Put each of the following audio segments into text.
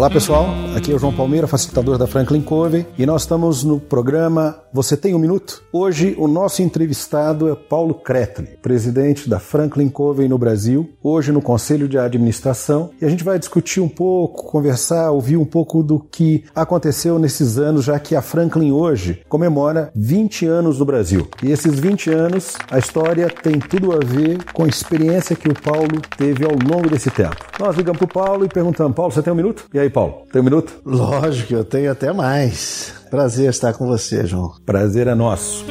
Olá pessoal, aqui é o João Palmeira, facilitador da Franklin Covey, e nós estamos no programa Você Tem um Minuto? Hoje o nosso entrevistado é Paulo Kretli, presidente da Franklin Covey no Brasil, hoje no Conselho de Administração, e a gente vai discutir um pouco, conversar, ouvir um pouco do que aconteceu nesses anos, já que a Franklin hoje comemora 20 anos do Brasil. E esses 20 anos, a história tem tudo a ver com a experiência que o Paulo teve ao longo desse tempo. Nós ligamos para o Paulo e perguntamos, Paulo, você tem um minuto? E aí, Paulo, tem um minuto? Lógico, eu tenho até mais. Prazer estar com você, João. Prazer é nosso.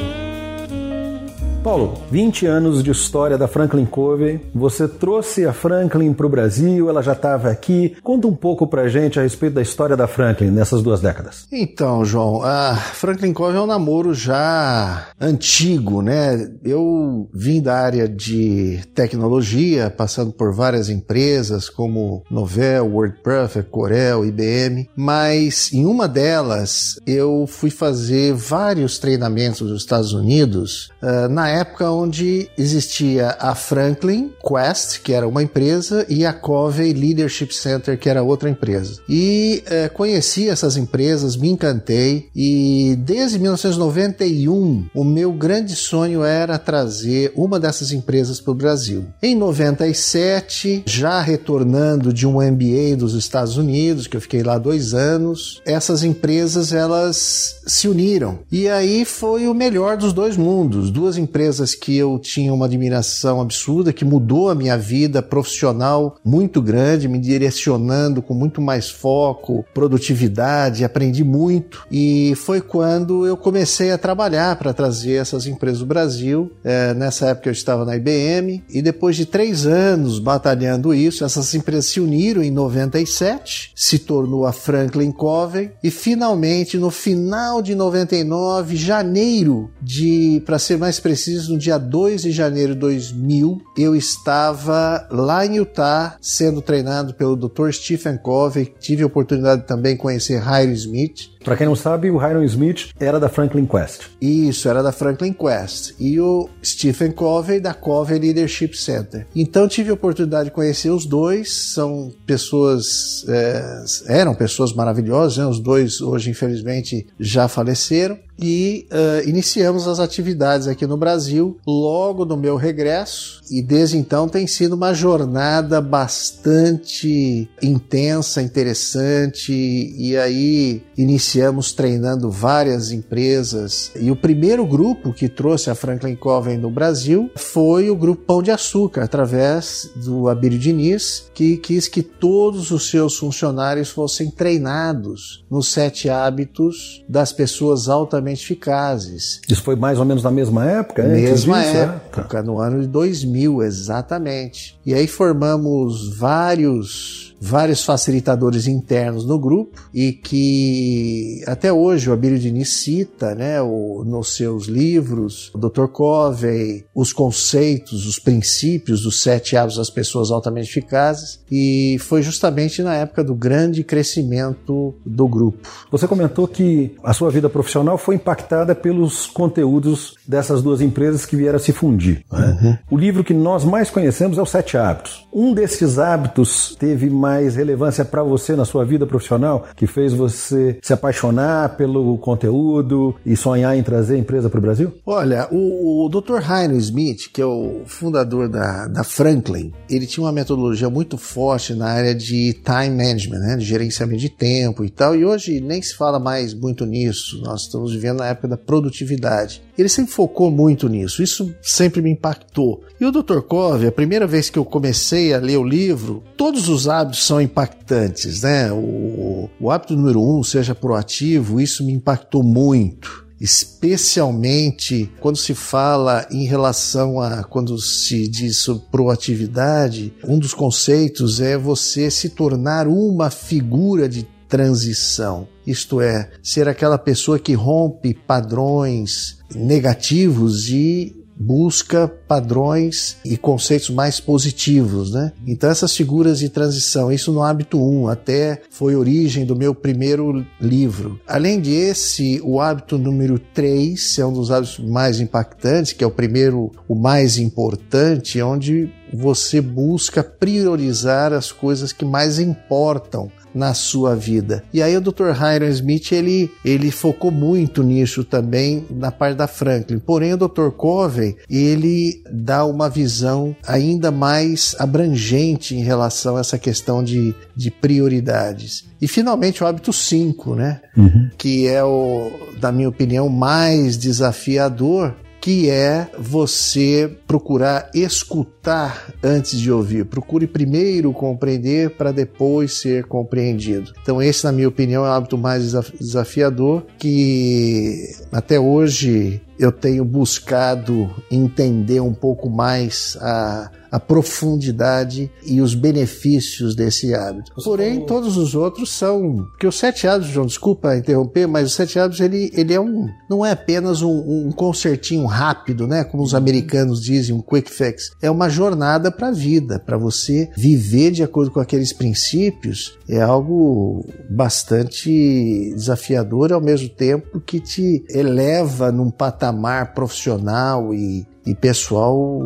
Paulo, 20 anos de história da Franklin Covey. Você trouxe a Franklin para o Brasil, ela já estava aqui. Conta um pouco para gente a respeito da história da Franklin nessas duas décadas. Então, João, a Franklin Covey é um namoro já antigo, né? Eu vim da área de tecnologia, passando por várias empresas como Novell, WordPerfect, Corel, IBM, mas em uma delas eu fui fazer vários treinamentos nos Estados Unidos uh, na época onde existia a Franklin Quest, que era uma empresa, e a Covey Leadership Center, que era outra empresa. E é, conheci essas empresas, me encantei, e desde 1991 o meu grande sonho era trazer uma dessas empresas para o Brasil. Em 97, já retornando de um MBA dos Estados Unidos, que eu fiquei lá dois anos, essas empresas elas se uniram. E aí foi o melhor dos dois mundos, duas empresas empresas que eu tinha uma admiração absurda, que mudou a minha vida profissional muito grande, me direcionando com muito mais foco, produtividade, aprendi muito. E foi quando eu comecei a trabalhar para trazer essas empresas do Brasil. É, nessa época eu estava na IBM e depois de três anos batalhando isso, essas empresas se uniram em 97, se tornou a Franklin Covey e finalmente no final de 99, janeiro de, para ser mais preciso, preciso, no dia 2 de janeiro de 2000, eu estava lá em Utah sendo treinado pelo Dr. Stephen Covey. Tive a oportunidade de também conhecer Hiram Smith. Para quem não sabe, o Hiram Smith era da Franklin Quest. Isso, era da Franklin Quest. E o Stephen Covey da Covey Leadership Center. Então tive a oportunidade de conhecer os dois. São pessoas, é, eram pessoas maravilhosas. Né? Os dois hoje, infelizmente, já faleceram e uh, iniciamos as atividades aqui no Brasil logo no meu regresso. E desde então tem sido uma jornada bastante intensa, interessante. E aí iniciamos treinando várias empresas. E o primeiro grupo que trouxe a Franklin Covey no Brasil foi o grupo Pão de Açúcar, através do Abílio Diniz, que quis que todos os seus funcionários fossem treinados nos sete hábitos das pessoas altamente eficazes. Isso foi mais ou menos na mesma época? Mesma disso, época, é? no ano de 2000, exatamente. E aí formamos vários vários facilitadores internos no grupo e que até hoje o Abílio Diniz cita né, o, nos seus livros, o Dr. Covey, os conceitos, os princípios dos sete hábitos das pessoas altamente eficazes e foi justamente na época do grande crescimento do grupo. Você comentou que a sua vida profissional foi impactada pelos conteúdos dessas duas empresas que vieram a se fundir. Né? Uhum. O livro que nós mais conhecemos é o Sete Hábitos. Um desses hábitos teve mais mais relevância para você na sua vida profissional, que fez você se apaixonar pelo conteúdo e sonhar em trazer a empresa para o Brasil? Olha, o, o Dr. Heino Smith, que é o fundador da, da Franklin, ele tinha uma metodologia muito forte na área de time management, né, de gerenciamento de tempo e tal, e hoje nem se fala mais muito nisso. Nós estamos vivendo na época da produtividade. Ele sempre focou muito nisso, isso sempre me impactou. E o Dr. Covey, a primeira vez que eu comecei a ler o livro, todos os hábitos são impactantes, né? O, o hábito número um, seja proativo, isso me impactou muito especialmente quando se fala em relação a quando se diz sobre proatividade, um dos conceitos é você se tornar uma figura de transição. isto é, ser aquela pessoa que rompe padrões negativos e busca padrões e conceitos mais positivos, né? Então essas figuras de transição, isso no hábito 1, até foi origem do meu primeiro livro. Além desse, o hábito número 3 é um dos hábitos mais impactantes, que é o primeiro, o mais importante, onde você busca priorizar as coisas que mais importam na sua vida. E aí o Dr. Hiram Smith ele, ele focou muito nisso também na parte da Franklin. Porém o Dr. Covey ele dá uma visão ainda mais abrangente em relação a essa questão de, de prioridades. E finalmente o hábito 5, né? Uhum. Que é o, na minha opinião, mais desafiador, que é você procurar escutar antes de ouvir. Procure primeiro compreender para depois ser compreendido. Então, esse, na minha opinião, é o hábito mais desafiador que até hoje eu tenho buscado entender um pouco mais a, a profundidade e os benefícios desse hábito. Porém, todos os outros são. Porque os sete hábitos, João, desculpa interromper, mas os sete hábitos ele, ele é um. Não é apenas um, um concertinho rápido, né? Como os americanos dizem, um quick fix. É uma jornada para a vida, para você viver de acordo com aqueles princípios. É algo bastante desafiador ao mesmo tempo que te eleva num patamar patamar profissional e, e pessoal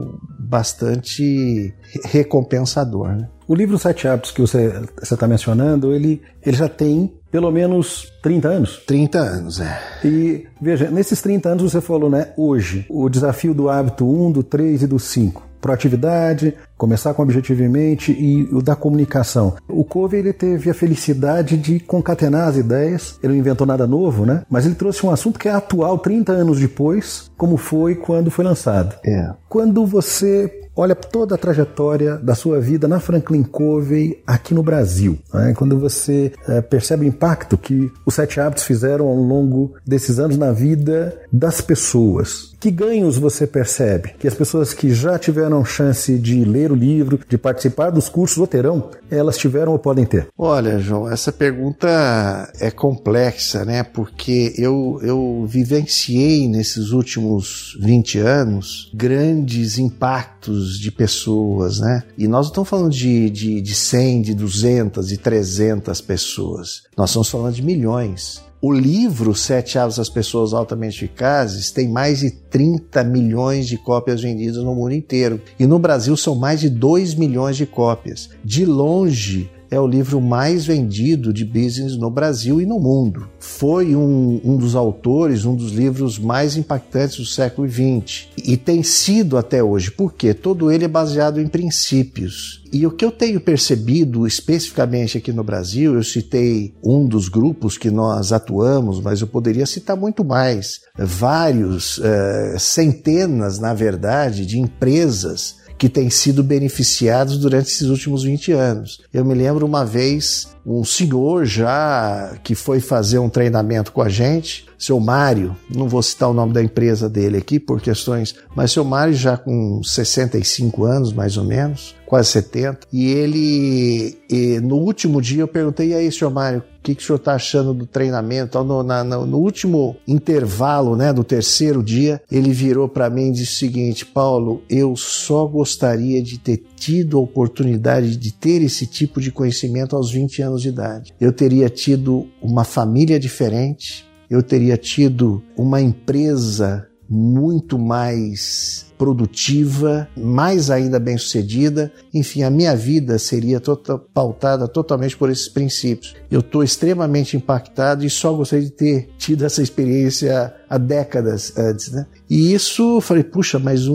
bastante recompensador. Né? O livro Sete Hábitos que você está mencionando, ele, ele já tem pelo menos 30 anos. 30 anos, é. E veja, nesses 30 anos você falou, né, hoje, o desafio do hábito 1, do 3 e do 5 proatividade, começar com objetivamente e o da comunicação. O Covey ele teve a felicidade de concatenar as ideias, ele não inventou nada novo, né? Mas ele trouxe um assunto que é atual 30 anos depois, como foi quando foi lançado. É. Quando você olha toda a trajetória da sua vida na Franklin Covey aqui no Brasil. Né? Quando você é, percebe o impacto que os sete hábitos fizeram ao longo desses anos na vida das pessoas. Que ganhos você percebe? Que as pessoas que já tiveram chance de ler o livro, de participar dos cursos ou terão, elas tiveram ou podem ter? Olha, João, essa pergunta é complexa, né? Porque eu, eu vivenciei nesses últimos 20 anos grandes impactos de pessoas, né? E nós não estamos falando de, de, de 100, de 200, de 300 pessoas. Nós estamos falando de milhões. O livro Sete Hábitos das Pessoas Altamente Eficazes tem mais de 30 milhões de cópias vendidas no mundo inteiro. E no Brasil são mais de 2 milhões de cópias. De longe, é o livro mais vendido de business no Brasil e no mundo. Foi um, um dos autores, um dos livros mais impactantes do século XX. E tem sido até hoje, porque todo ele é baseado em princípios. E o que eu tenho percebido especificamente aqui no Brasil, eu citei um dos grupos que nós atuamos, mas eu poderia citar muito mais. Vários, é, centenas, na verdade, de empresas que têm sido beneficiados durante esses últimos 20 anos. Eu me lembro uma vez um senhor já que foi fazer um treinamento com a gente, seu Mário, não vou citar o nome da empresa dele aqui por questões, mas seu Mário já com 65 anos mais ou menos, quase 70, e ele, e no último dia eu perguntei, e aí, seu Mário, o que, que o senhor está achando do treinamento? No, na, no, último intervalo, né, do terceiro dia, ele virou para mim e disse o seguinte: Paulo, eu só gostaria de ter tido a oportunidade de ter esse tipo de conhecimento aos 20 anos de idade. Eu teria tido uma família diferente, eu teria tido uma empresa muito mais produtiva, mais ainda bem sucedida. Enfim, a minha vida seria tota, pautada totalmente por esses princípios. Eu estou extremamente impactado e só gostaria de ter tido essa experiência há décadas antes. Né? E isso, falei, puxa, mas um,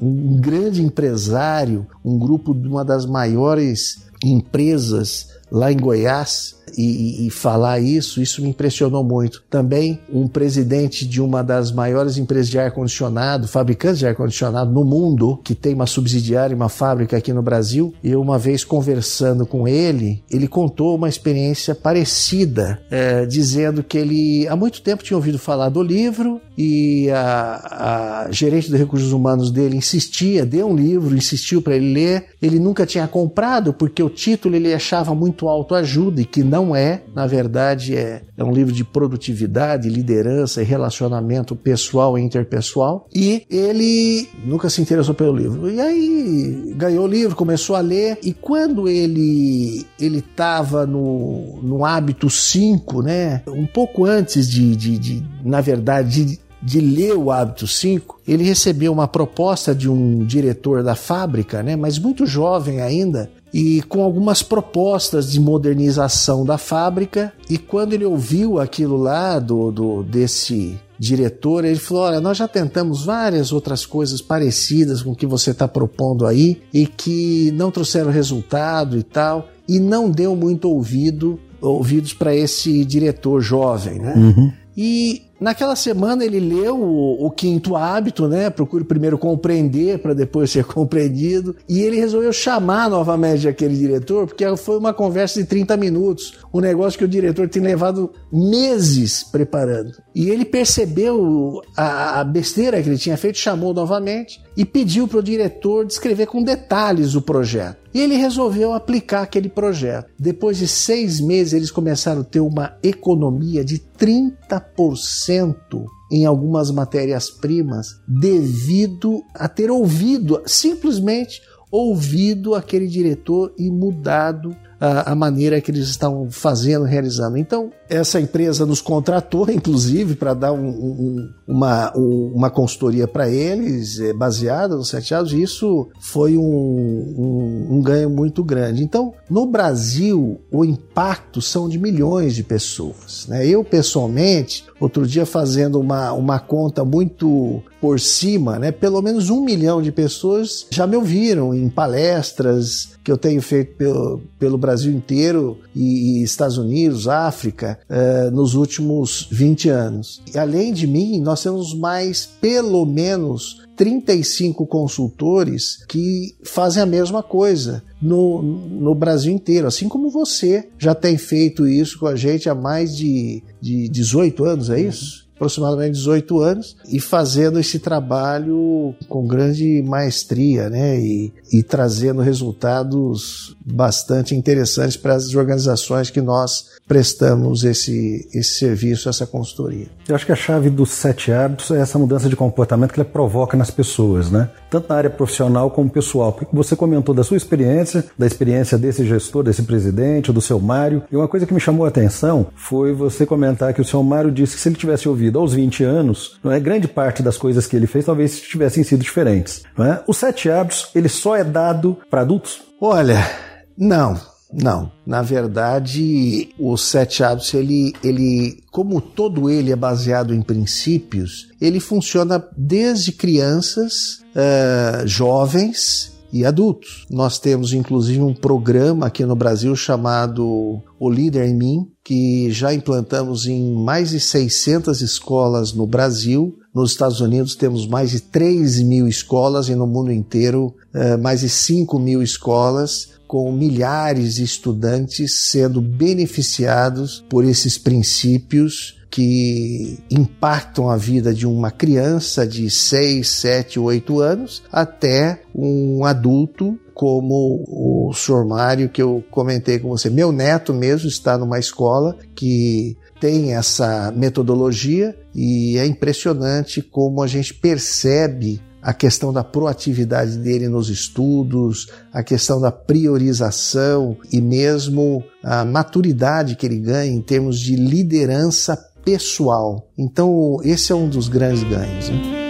um grande empresário, um grupo de uma das maiores empresas lá em Goiás e, e, falar isso, isso me impressionou muito. Também um presidente de uma das maiores empresas de ar-condicionado, fabricantes de ar-condicionado no mundo, que tem uma subsidiária, uma fábrica aqui no Brasil, eu uma vez conversando com ele, ele contou uma experiência parecida, é, dizendo que ele há muito tempo tinha ouvido falar do livro e a, a gerente de recursos humanos dele insistia, deu um livro, insistiu para ele ler, ele nunca tinha comprado porque o título ele achava muito autoajuda e que não é, na verdade, é, é um livro de produtividade, liderança e relacionamento pessoal e interpessoal. E ele nunca se interessou pelo livro. E aí ganhou o livro, começou a ler, e quando ele ele estava no, no hábito 5, né? Um pouco antes de, de, de na verdade, de, de ler o hábito 5, ele recebeu uma proposta de um diretor da fábrica, né, mas muito jovem ainda, e com algumas propostas de modernização da fábrica. E quando ele ouviu aquilo lá do, do desse diretor, ele falou: Olha, nós já tentamos várias outras coisas parecidas com o que você está propondo aí e que não trouxeram resultado e tal, e não deu muito ouvido ouvidos para esse diretor jovem, né? Uhum. E naquela semana ele leu o, o, quinto hábito, né? Procure primeiro compreender para depois ser compreendido. E ele resolveu chamar novamente aquele diretor, porque foi uma conversa de 30 minutos. Um negócio que o diretor tem levado meses preparando. E ele percebeu a, a besteira que ele tinha feito, chamou novamente e pediu para o diretor descrever com detalhes o projeto. E ele resolveu aplicar aquele projeto. Depois de seis meses, eles começaram a ter uma economia de 30% em algumas matérias-primas devido a ter ouvido, simplesmente ouvido aquele diretor e mudado a, a maneira que eles estavam fazendo, realizando. Então, essa empresa nos contratou, inclusive, para dar um, um, uma, um, uma consultoria para eles, é, baseada nos seteados, e isso foi um, ganho muito grande. Então, no Brasil, o impacto são de milhões de pessoas. Né? Eu, pessoalmente, outro dia fazendo uma, uma conta muito por cima, né? pelo menos um milhão de pessoas já me ouviram em palestras que eu tenho feito pelo, pelo Brasil inteiro e, e Estados Unidos, África, uh, nos últimos 20 anos. E além de mim, nós temos mais, pelo menos, 35 consultores que fazem a mesma coisa no, no Brasil inteiro, assim como você já tem feito isso com a gente há mais de, de 18 anos, é isso? Aproximadamente 18 anos e fazendo esse trabalho com grande maestria, né? E, e trazendo resultados bastante interessantes para as organizações que nós prestamos esse, esse serviço, essa consultoria. Eu acho que a chave dos sete hábitos é essa mudança de comportamento que ele provoca nas pessoas, né? Tanto na área profissional como pessoal. Porque você comentou da sua experiência, da experiência desse gestor, desse presidente, do seu Mário. E uma coisa que me chamou a atenção foi você comentar que o seu Mário disse que se ele tivesse ouvido aos 20 anos, não é grande parte das coisas que ele fez talvez tivessem sido diferentes. Não é? Os sete hábitos, ele só é dado para adultos? Olha, não. Não, na verdade, o Sete Hábitos, ele, ele, como todo ele é baseado em princípios, ele funciona desde crianças, uh, jovens e adultos. Nós temos inclusive um programa aqui no Brasil chamado O Líder em Mim, que já implantamos em mais de 600 escolas no Brasil. Nos Estados Unidos temos mais de 3 mil escolas e no mundo inteiro uh, mais de 5 mil escolas com milhares de estudantes sendo beneficiados por esses princípios que impactam a vida de uma criança de 6, 7, 8 anos até um adulto como o Sr. Mário que eu comentei com você. Meu neto mesmo está numa escola que tem essa metodologia e é impressionante como a gente percebe a questão da proatividade dele nos estudos, a questão da priorização e mesmo a maturidade que ele ganha em termos de liderança pessoal. Então, esse é um dos grandes ganhos. Né?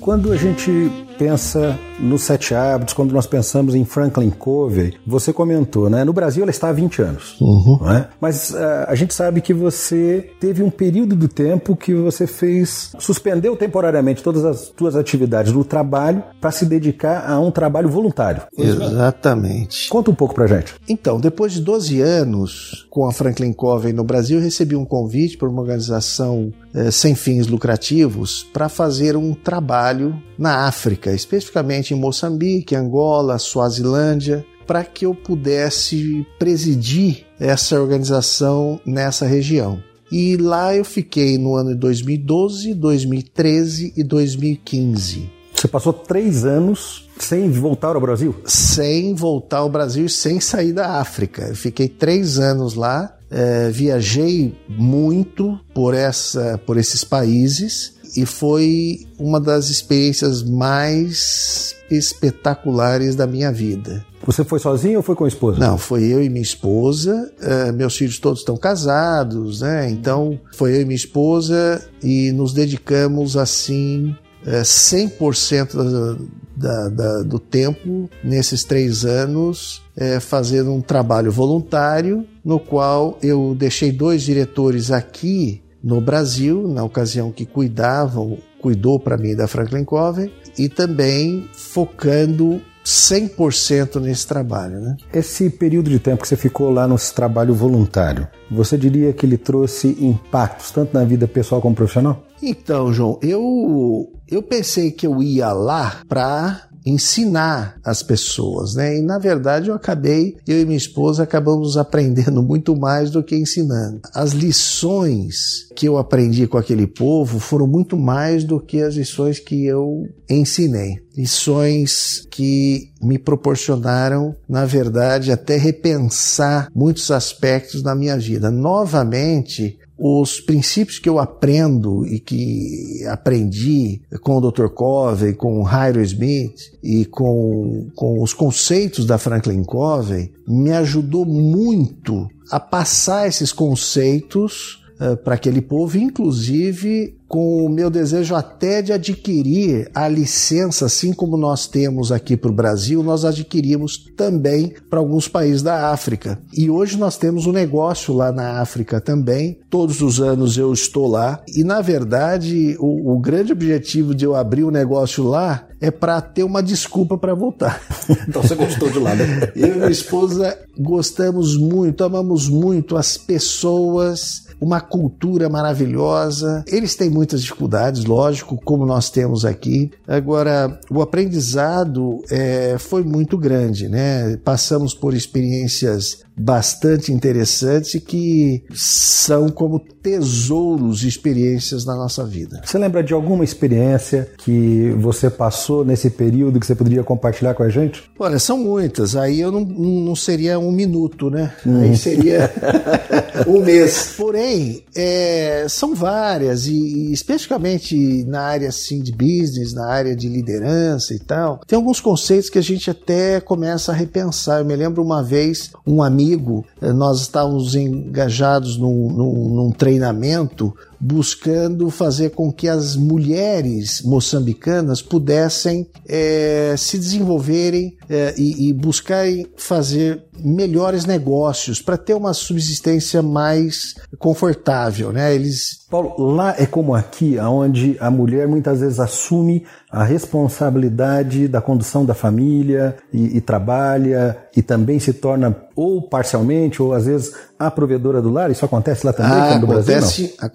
Quando a gente pensa nos Sete Hábitos, quando nós pensamos em Franklin Covey, você comentou, né? No Brasil ela está há 20 anos, uhum. é? mas uh, a gente sabe que você teve um período do tempo que você fez, suspendeu temporariamente todas as suas atividades do trabalho para se dedicar a um trabalho voluntário. Exatamente. Conta um pouco pra gente. Então, depois de 12 anos com a Franklin Covey no Brasil, eu recebi um convite por uma organização eh, sem fins lucrativos para fazer um trabalho na África, especificamente em Moçambique, Angola, Suazilândia, para que eu pudesse presidir essa organização nessa região. E lá eu fiquei no ano de 2012, 2013 e 2015. Você passou três anos sem voltar ao Brasil? Sem voltar ao Brasil e sem sair da África. Eu fiquei três anos lá, é, viajei muito por, essa, por esses países e foi uma das experiências mais espetaculares da minha vida. Você foi sozinho ou foi com a esposa? Não, foi eu e minha esposa. Uh, meus filhos todos estão casados, né? Então foi eu e minha esposa e nos dedicamos assim uh, 100% da, da, da, do tempo nesses três anos uh, fazendo um trabalho voluntário no qual eu deixei dois diretores aqui no Brasil, na ocasião que cuidavam, cuidou para mim da Franklin Covey, e também focando 100% nesse trabalho. Né? Esse período de tempo que você ficou lá nesse trabalho voluntário, você diria que ele trouxe impactos tanto na vida pessoal como profissional? Então, João, eu, eu pensei que eu ia lá para ensinar as pessoas, né? E na verdade eu acabei, eu e minha esposa acabamos aprendendo muito mais do que ensinando. As lições que eu aprendi com aquele povo foram muito mais do que as lições que eu ensinei. Lições que me proporcionaram, na verdade, até repensar muitos aspectos da minha vida. Novamente, os princípios que eu aprendo e que aprendi com o Dr. Covey, com o Hiram Smith e com, com os conceitos da Franklin Covey me ajudou muito a passar esses conceitos uh, para aquele povo, inclusive com o meu desejo até de adquirir a licença, assim como nós temos aqui para o Brasil, nós adquirimos também para alguns países da África. E hoje nós temos um negócio lá na África também. Todos os anos eu estou lá. E na verdade, o, o grande objetivo de eu abrir o um negócio lá é para ter uma desculpa para voltar. Então você gostou de lá, né? Eu e minha esposa gostamos muito, amamos muito as pessoas uma cultura maravilhosa. Eles têm muitas dificuldades, lógico, como nós temos aqui. Agora, o aprendizado é, foi muito grande, né? Passamos por experiências bastante interessantes e que são como tesouros de experiências na nossa vida. Você lembra de alguma experiência que você passou nesse período que você poderia compartilhar com a gente? Olha, são muitas. Aí eu não, não seria um minuto, né? Hum. Aí seria um mês. Porém, é, são várias e especificamente na área assim de business, na área de liderança e tal, tem alguns conceitos que a gente até começa a repensar. Eu me lembro uma vez um amigo amigo, eh, nós estávamos engajados num, num, num treinamento buscando fazer com que as mulheres moçambicanas pudessem é, se desenvolverem é, e, e buscarem fazer melhores negócios para ter uma subsistência mais confortável, né? Eles Paulo, lá é como aqui, onde a mulher muitas vezes assume a responsabilidade da condução da família e, e, trabalha e também se torna ou parcialmente ou às vezes a provedora do lar. Isso acontece lá também, ah, acontece, Brasil? Não?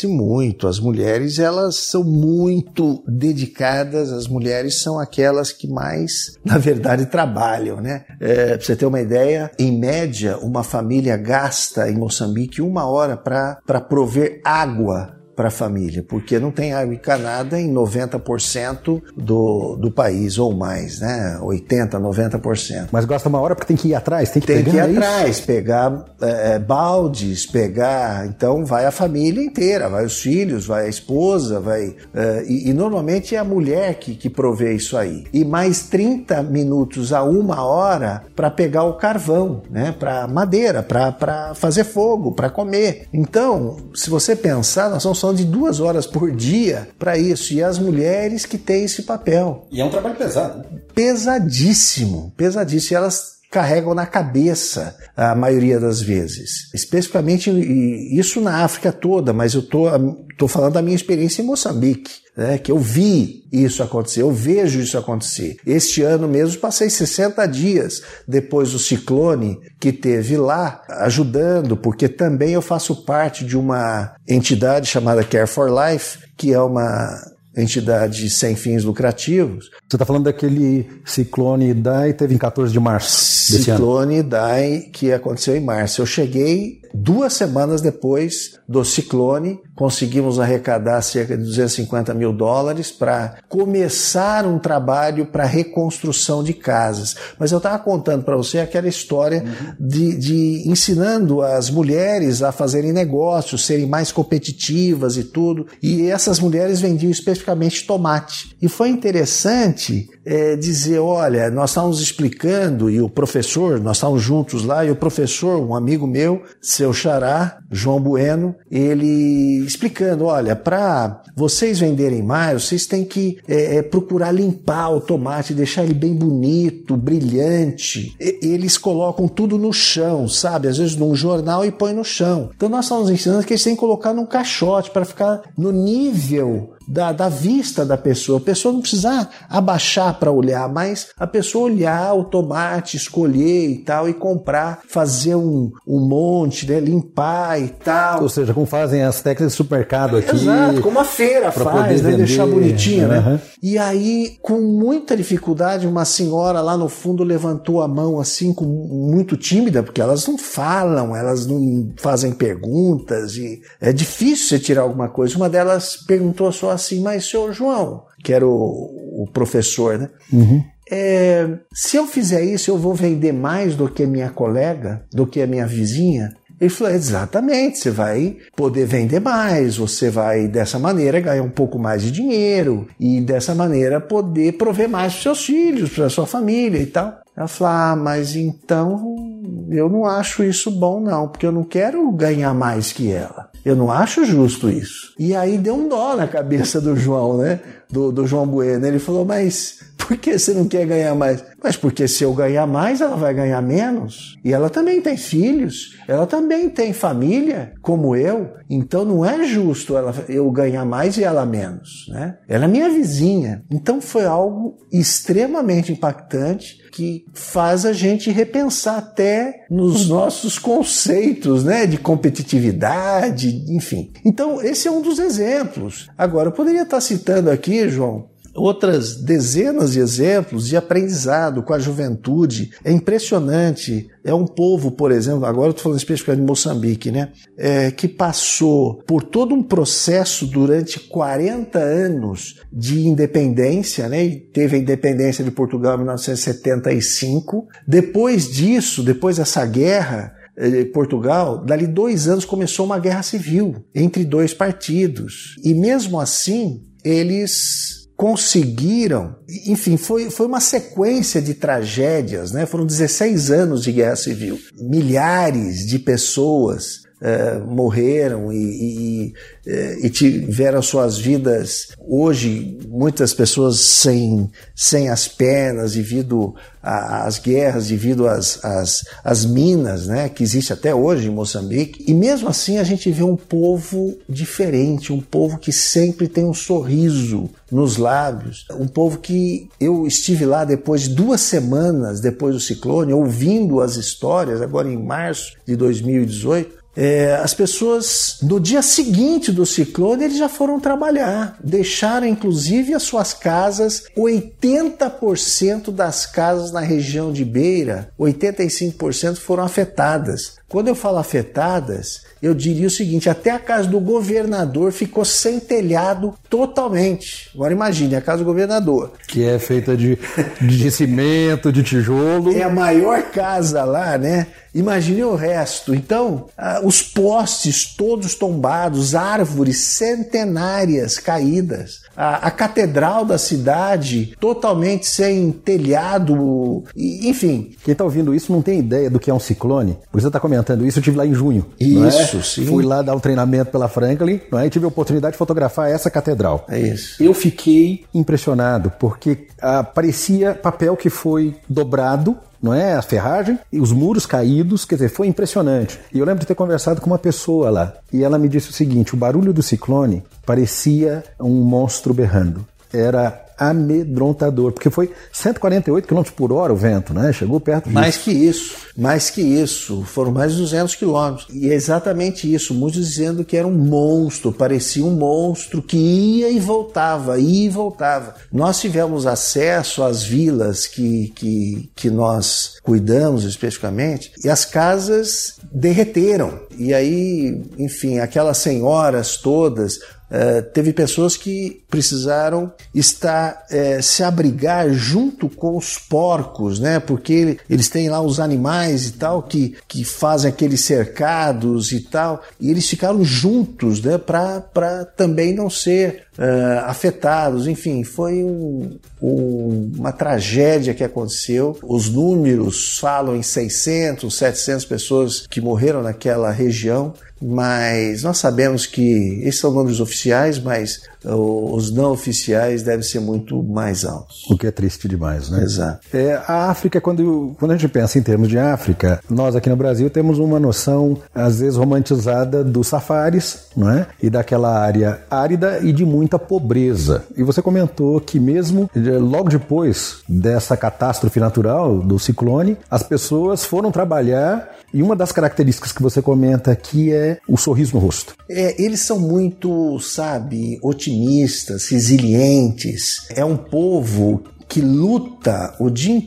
Acontece muito. As mulheres elas são muito dedicadas. As mulheres são aquelas que mais, na verdade, trabalham, né? É, pra você ter uma ideia, em média, uma família gasta em Moçambique uma hora para prover água para a família, porque não tem água encanada em 90% do, do país ou mais, né? 80%, 90%. Mas gosta uma hora porque tem que ir atrás, tem que, tem que ir atrás, pegar é, baldes, pegar. Então vai a família inteira, vai os filhos, vai a esposa, vai. É, e, e, normalmente é a mulher que, que provê isso aí. E mais 30 minutos a uma hora para pegar o carvão, né? Para madeira, para fazer fogo, para comer. Então, se você pensar, nós somos de duas horas por dia para isso. E as mulheres que têm esse papel. E é um trabalho pesado. Né? Pesadíssimo, pesadíssimo. E elas carregam na cabeça a maioria das vezes. Especificamente isso na África toda, mas eu tô, tô falando da minha experiência em Moçambique, né, que eu vi isso acontecer, eu vejo isso acontecer. Este ano mesmo passei 60 dias depois do ciclone que teve lá, ajudando, porque também eu faço parte de uma entidade chamada Care for Life, que é uma entidade sem fins lucrativos. Você está falando daquele ciclone Idai teve em 14 de março desse ciclone ano. Idai que aconteceu em março. Eu cheguei duas semanas depois do ciclone, conseguimos arrecadar cerca de 250 mil dólares para começar um trabalho para reconstrução de casas. Mas eu estava contando para você aquela história uhum. de, de ensinando as mulheres a fazerem negócios, serem mais competitivas e tudo. E essas mulheres vendiam especificamente tomate. E foi interessante é, dizer: olha, nós estávamos explicando, e o professor, nós estávamos juntos lá, e o professor, um amigo meu, seu xará, João Bueno, ele explicando: olha, para vocês venderem mais, vocês têm que é, é, procurar limpar o tomate, deixar ele bem bonito, brilhante. E, eles colocam tudo no chão, sabe? Às vezes num jornal e põe no chão. Então nós estamos ensinando que eles têm que colocar num caixote para ficar no nível da, da vista da pessoa. A pessoa não precisa abaixar para olhar, mas a pessoa olhar o tomate, escolher e tal, e comprar, fazer um, um monte, né? limpar e tal. Ou seja, como fazem as técnicas de supermercado aqui. Exato, como a feira faz, né? deixar bonitinho, uhum. né? E aí, com muita dificuldade, uma senhora lá no fundo levantou a mão assim, com muito tímida, porque elas não falam, elas não fazem perguntas, e é difícil você tirar alguma coisa. Uma delas perguntou só assim, mas senhor João, que era o, o professor, né? Uhum. É, se eu fizer isso, eu vou vender mais do que a minha colega, do que a minha vizinha? Ele falou: exatamente, você vai poder vender mais, você vai dessa maneira ganhar um pouco mais de dinheiro e dessa maneira poder prover mais para os seus filhos, para a sua família e tal. Ela falou: ah, mas então eu não acho isso bom, não, porque eu não quero ganhar mais que ela. Eu não acho justo isso. E aí deu um dó na cabeça do João, né? Do, do João Bueno. Ele falou: Mas por que você não quer ganhar mais? Mas porque se eu ganhar mais, ela vai ganhar menos. E ela também tem filhos, ela também tem família, como eu. Então não é justo ela, eu ganhar mais e ela menos, né? Ela é minha vizinha. Então foi algo extremamente impactante que faz a gente repensar até nos nossos conceitos, né, de competitividade, enfim. Então, esse é um dos exemplos. Agora, eu poderia estar citando aqui, João, outras dezenas de exemplos de aprendizado com a juventude. É impressionante. É um povo, por exemplo, agora eu estou falando especificamente de Moçambique, né? É, que passou por todo um processo durante 40 anos de independência, né? E teve a independência de Portugal em 1975. Depois disso, depois dessa guerra, eh, Portugal, dali dois anos começou uma guerra civil entre dois partidos. E mesmo assim, eles conseguiram, enfim, foi, foi uma sequência de tragédias, né? Foram 16 anos de guerra civil, milhares de pessoas uh, morreram e, e, uh, e, tiveram suas vidas hoje muitas pessoas sem, sem as pernas devido às guerras, devido às, às, às minas né, que existe até hoje em Moçambique. E mesmo assim a gente vê um povo diferente, um povo que sempre tem um sorriso nos lábios, um povo que eu estive lá depois de duas semanas depois do ciclone, ouvindo as histórias, agora em março de 2018, é, as pessoas, no dia seguinte do ciclone, eles já foram trabalhar. Deixaram, inclusive, as suas casas. 80% das casas na região de Beira, 85% foram afetadas. Quando eu falo afetadas, eu diria o seguinte: até a casa do governador ficou sem telhado totalmente. Agora imagine a casa do governador. Que é feita de, de cimento, de tijolo. É a maior casa lá, né? Imagine o resto. Então, ah, os postes todos tombados, árvores centenárias caídas, a, a, catedral da cidade totalmente sem telhado, enfim. Quem está ouvindo isso não tem ideia do que é um ciclone. Você está comentando isso, eu tive lá em junho. É? Isso, é? sim. Fui lá dar um treinamento pela Franklin não é? e tive a oportunidade de fotografar essa catedral. É isso. Eu fiquei impressionado porque ah, parecia papel que foi dobrado não é? A ferragem e os muros caídos, quer dizer, foi impressionante. E eu lembro de ter conversado com uma pessoa lá e ela me disse o seguinte: o barulho do ciclone parecia um monstro berrando. Era amedrontador, porque foi 148 km por hora o vento, né? Chegou perto disso. Mais que isso, mais que isso, foram mais de 200 quilômetros. E é exatamente isso, muitos dizendo que era um monstro, parecia um monstro que ia e voltava, ia e voltava. Nós tivemos acesso às vilas que, que, que nós cuidamos especificamente, e as casas derreteram. E aí, enfim, aquelas senhoras todas, Uh, teve pessoas que precisaram estar uh, se abrigar junto com os porcos, né? Porque eles têm lá os animais e tal que, que fazem aqueles cercados e tal, e eles ficaram juntos, né? Para também não ser uh, afetados. Enfim, foi um, um, uma tragédia que aconteceu. Os números falam em 600, 700 pessoas que morreram naquela região mas nós sabemos que esses são números oficiais, mas os não oficiais devem ser muito mais altos. O que é triste demais, né? Exato. É, a África, quando, quando a gente pensa em termos de África, nós aqui no Brasil temos uma noção, às vezes, romantizada dos safaris, não é? E daquela área árida e de muita pobreza. E você comentou que mesmo logo depois dessa catástrofe natural, do ciclone, as pessoas foram trabalhar e uma das características que você comenta aqui é o sorriso no rosto. É, eles são muito, sabe, otimistas otimistas, resilientes. É um povo que luta o dia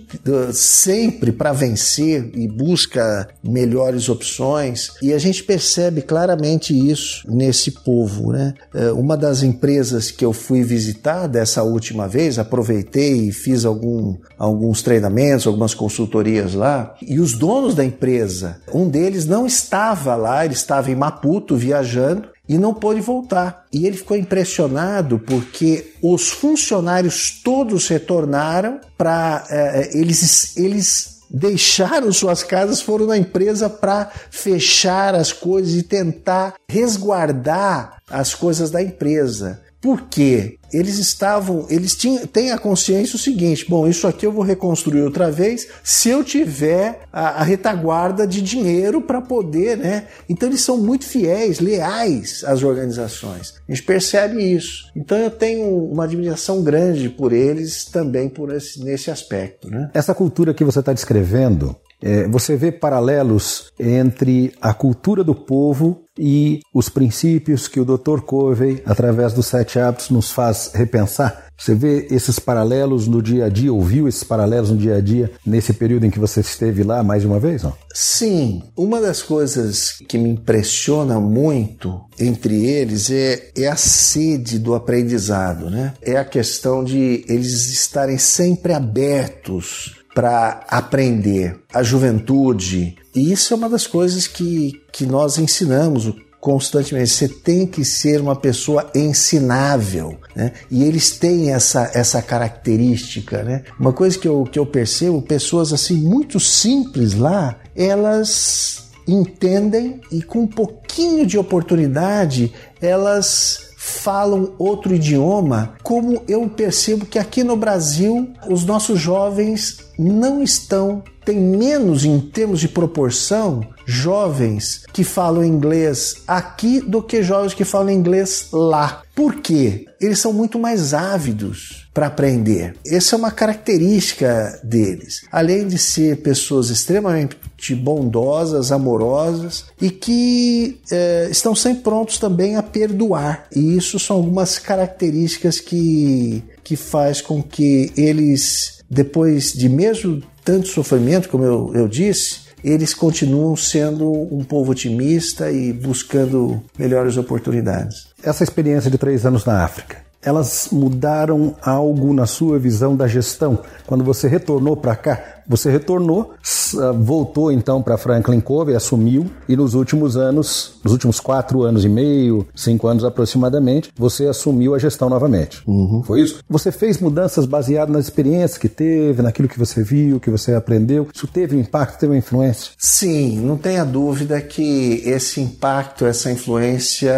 sempre para vencer e busca melhores opções. E a gente percebe claramente isso nesse povo. Né? É, uma das empresas que eu fui visitar dessa última vez, aproveitei e fiz algum, alguns treinamentos, algumas consultorias lá, e os donos da empresa, um deles não estava lá, ele estava em Maputo viajando, e não pôde voltar. E ele ficou impressionado porque os funcionários todos retornaram para é, eles eles deixaram suas casas, foram na empresa para fechar as coisas e tentar resguardar as coisas da empresa. Por quê? Eles estavam, eles tinham, têm a consciência o seguinte: bom, isso aqui eu vou reconstruir outra vez se eu tiver a, a retaguarda de dinheiro para poder, né? Então eles são muito fiéis, leais às organizações. A gente percebe isso. Então eu tenho uma admiração grande por eles também por esse, nesse aspecto, né? Essa cultura que você está descrevendo, é, você vê paralelos entre a cultura do povo e os princípios que o Dr. Covey, através dos sete hábitos, nos faz repensar. Você vê esses paralelos no dia a dia, ouviu esses paralelos no dia a dia nesse período em que você esteve lá mais de uma vez? Não? Sim, uma das coisas que me impressiona muito entre eles é, é a sede do aprendizado, né? É a questão de eles estarem sempre abertos para aprender, a juventude. E isso é uma das coisas que, que nós ensinamos constantemente. Você tem que ser uma pessoa ensinável, né? E eles têm essa, essa característica, né? Uma coisa que eu, que eu percebo, pessoas assim muito simples lá, elas entendem e com um pouquinho de oportunidade, elas falam outro idioma, como eu percebo que aqui no Brasil os nossos jovens não estão, têm menos em termos de proporção jovens que falam inglês aqui do que jovens que falam inglês lá. Por quê? Eles são muito mais ávidos para aprender. Essa é uma característica deles. Além de ser pessoas extremamente bondosas, amorosas e que é, estão sempre prontos também a perdoar. E isso são algumas características que, que faz com que eles, depois de mesmo tanto sofrimento, como eu, eu disse, eles continuam sendo um povo otimista e buscando melhores oportunidades. Essa experiência de três anos na África, elas mudaram algo na sua visão da gestão? Quando você retornou para cá, você retornou, ah, voltou então para Franklin Covey, assumiu e nos últimos anos, nos últimos quatro anos e meio, cinco anos aproximadamente, você assumiu a gestão novamente. Uhum. Foi isso? Você fez mudanças baseadas nas experiências que teve, naquilo que você viu, que você aprendeu. Isso teve um impacto, teve uma influência? Sim, não tenha dúvida que esse impacto, essa influência,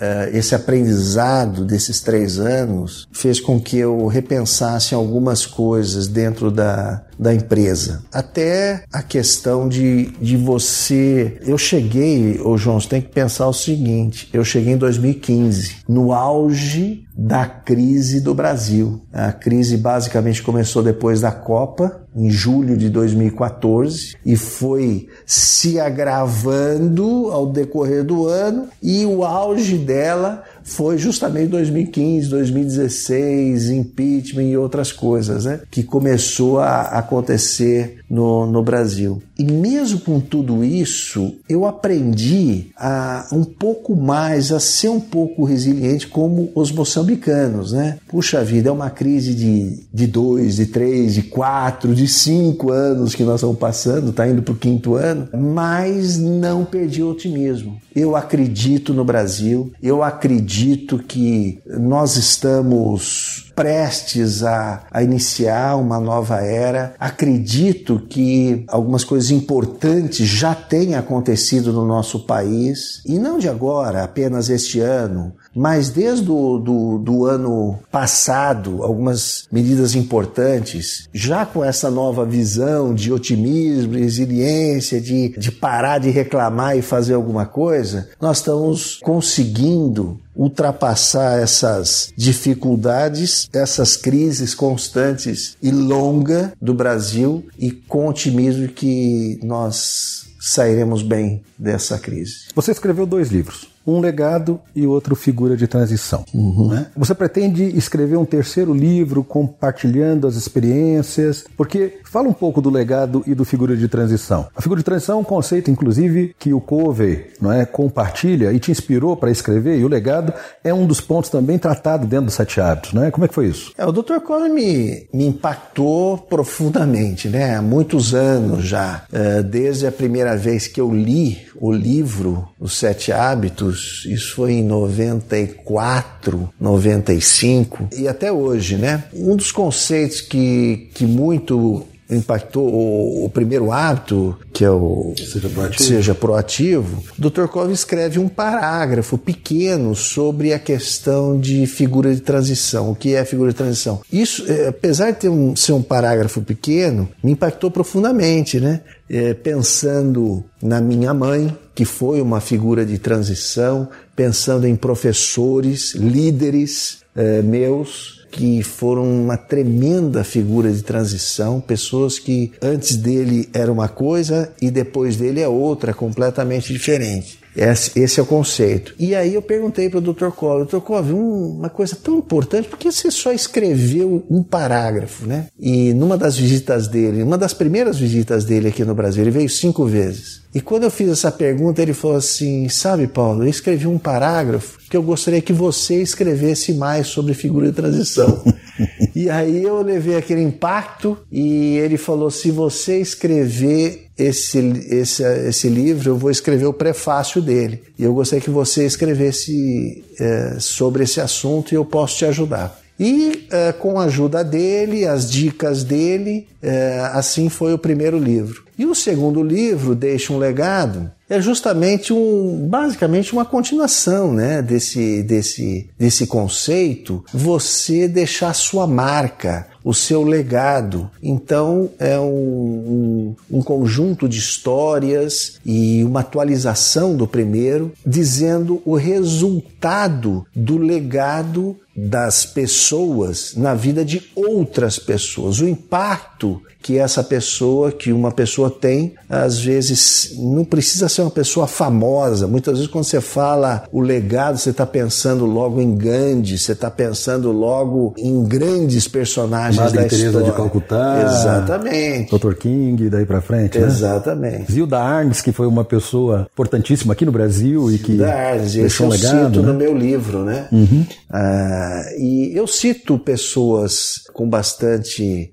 eh, esse aprendizado desses três anos fez com que eu repensasse algumas coisas dentro da da empresa, até a questão de, de você. Eu cheguei, ô João, você tem que pensar o seguinte: eu cheguei em 2015, no auge da crise do Brasil. A crise basicamente começou depois da Copa, em julho de 2014, e foi se agravando ao decorrer do ano, e o auge dela foi justamente 2015, 2016, impeachment e outras coisas, né? Que começou a acontecer no, no Brasil. E mesmo com tudo isso, eu aprendi a um pouco mais, a ser um pouco resiliente como os moçambicanos, né? Puxa vida, é uma crise de, de dois, de três, de quatro, de cinco anos que nós estamos passando, está indo para o quinto ano, mas não perdi o otimismo. Eu acredito no Brasil, eu acredito que nós estamos prestes a, a iniciar uma nova era. Acredito que algumas coisas importantes já têm acontecido no nosso país, e não de agora, apenas este ano, mas desde o do, do ano passado, algumas medidas importantes, já com essa nova visão de otimismo, resiliência, de, de parar de reclamar e fazer alguma coisa, nós estamos conseguindo ultrapassar essas dificuldades, essas crises constantes e longa do Brasil e com otimismo que nós sairemos bem dessa crise. Você escreveu dois livros um legado e outro figura de transição. Uhum. Né? Você pretende escrever um terceiro livro compartilhando as experiências? Porque fala um pouco do legado e do figura de transição. A figura de transição é um conceito, inclusive, que o Covey não é, compartilha e te inspirou para escrever, e o legado é um dos pontos também tratado dentro dos Sete Hábitos. Né? Como é que foi isso? É, o Dr. Covey me, me impactou profundamente, né? há muitos anos já, é, desde a primeira vez que eu li o livro Os Sete Hábitos isso foi em 94, 95 e até hoje, né? Um dos conceitos que, que muito impactou o, o, primeiro hábito, que é o seja proativo. seja proativo, o Dr. Covey escreve um parágrafo pequeno sobre a questão de figura de transição. O que é figura de transição? Isso, é, apesar de ter um, ser um parágrafo pequeno, me impactou profundamente, né? É, pensando na minha mãe, que foi uma figura de transição, pensando em professores, líderes é, meus, que foram uma tremenda figura de transição, pessoas que antes dele era uma coisa e depois dele é outra, completamente diferente. Esse, é o conceito. E aí eu perguntei para o Dr. Cole, Dr. Cole, uma coisa tão importante, por que você só escreveu um parágrafo, né? E numa das visitas dele, uma das primeiras visitas dele aqui no Brasil, ele veio cinco vezes. E quando eu fiz essa pergunta, ele falou assim: Sabe, Paulo, eu escrevi um parágrafo que eu gostaria que você escrevesse mais sobre figura de transição. e aí eu levei aquele impacto e ele falou: Se você escrever esse, esse, esse livro, eu vou escrever o prefácio dele. E eu gostaria que você escrevesse é, sobre esse assunto e eu posso te ajudar. E é, com a ajuda dele, as dicas dele, é, assim foi o primeiro livro. E o segundo livro, Deixa um Legado, é justamente um, basicamente uma continuação né, desse, desse, desse conceito, você deixar sua marca, o seu legado. Então é um, um, um, conjunto de histórias e uma atualização do primeiro, dizendo o resultado do legado das pessoas na vida de outras pessoas, o impacto que essa pessoa, que uma pessoa tem, às vezes não precisa ser uma pessoa famosa. Muitas vezes quando você fala o legado, você está pensando logo em Gandhi, você está pensando logo em grandes personagens Madre da Teresa história. de Calcutá. Exatamente. Dr. King, daí para frente. Né? Exatamente. Zilda Arnes, que foi uma pessoa importantíssima aqui no Brasil e que Zilda Arnes, deixou um legado. Eu cito né? no meu livro, né? Uhum. Ah, e eu cito pessoas com bastante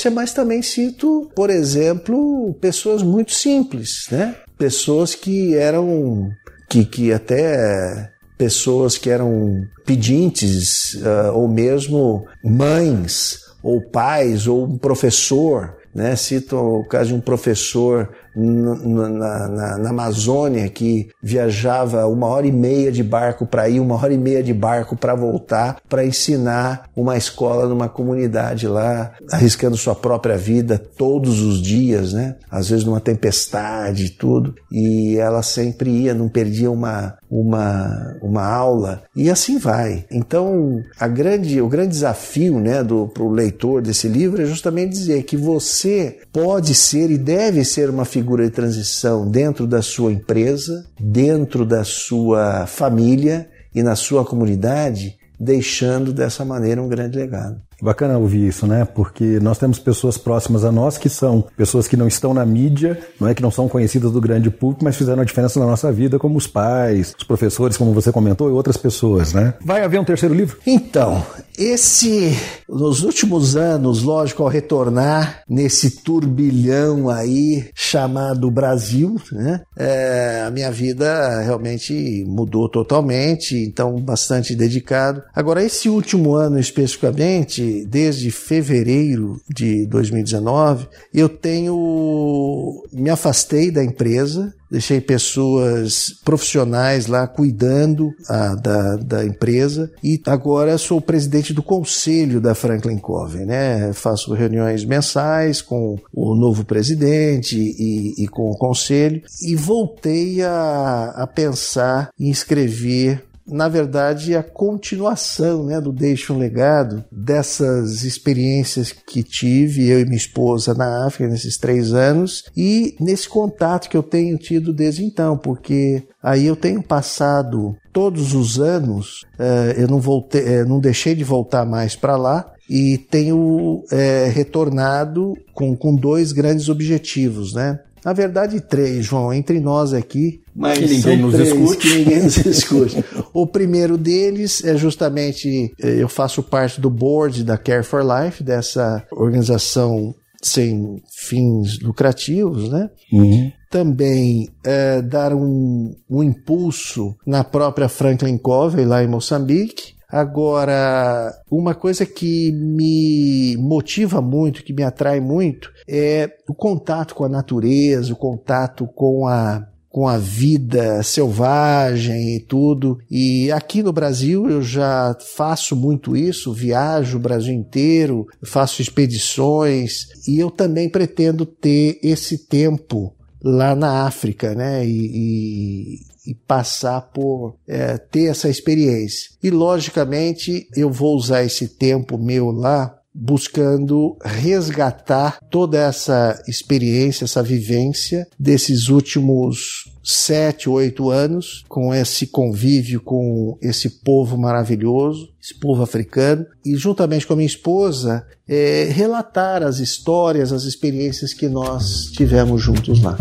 proeminência, mas também cito, por exemplo, pessoas muito simples, né? Pessoas que eram que, que até pessoas que eram pedintes uh, ou mesmo mães ou pais ou um professor né? Cito o caso de um professor na, na, na, Amazônia que viajava uma hora e meia de barco para ir, uma hora e meia de barco para voltar, para ensinar uma escola numa comunidade lá, arriscando sua própria vida todos os dias, né? Às vezes numa tempestade e tudo. E ela sempre ia, não perdia uma, uma, uma aula e assim vai. Então, a grande, o grande desafio né, para o leitor desse livro é justamente dizer que você pode ser e deve ser uma figura de transição dentro da sua empresa, dentro da sua família e na sua comunidade, deixando dessa maneira um grande legado. Bacana ouvir isso, né? Porque nós temos pessoas próximas a nós que são pessoas que não estão na mídia, não é que não são conhecidas do grande público, mas fizeram a diferença na nossa vida, como os pais, os professores, como você comentou, e outras pessoas, né? Vai haver um terceiro livro? Então, esse, nos últimos anos, lógico, ao retornar nesse turbilhão aí chamado Brasil, né? É, a minha vida realmente mudou totalmente, então bastante dedicado. Agora, esse último ano especificamente, desde fevereiro de 2019, eu tenho me afastei da empresa, deixei pessoas profissionais lá cuidando a, da, da empresa e agora sou presidente do conselho da Franklin Covey, né? Faço reuniões mensais com o novo presidente e, e com o conselho e voltei a, a pensar em escrever na verdade, a continuação né, do Deixe um Legado, dessas experiências que tive, eu e minha esposa, na África, nesses três anos, e nesse contato que eu tenho tido desde então, porque aí eu tenho passado todos os anos, eh, eu não, voltei, eh, não deixei de voltar mais para lá, e tenho é, retornado com, com dois grandes objetivos, né? Na verdade, três, João, entre nós aqui. Mas que ninguém nos três, escute. Que ninguém nos escute. o primeiro deles é justamente, eh, eu faço parte do board da Care for Life, dessa organização sem fins lucrativos, né? Uhum. Também é, dar um, um impulso na própria Franklin Covey, lá em Moçambique, Agora, uma coisa que me motiva muito, que me atrai muito, é o contato com a natureza, o contato com a com a vida selvagem e tudo. E aqui no Brasil eu já faço muito isso, viajo o Brasil inteiro, faço expedições e eu também pretendo ter esse tempo lá na África, né? E, e, passar por é, ter essa experiência. E logicamente eu vou usar esse tempo meu lá buscando resgatar toda essa experiência, essa vivência desses últimos sete, oito anos com esse convívio com esse povo maravilhoso, esse povo africano, e juntamente com a minha esposa, é, relatar as histórias, as experiências que nós tivemos juntos lá.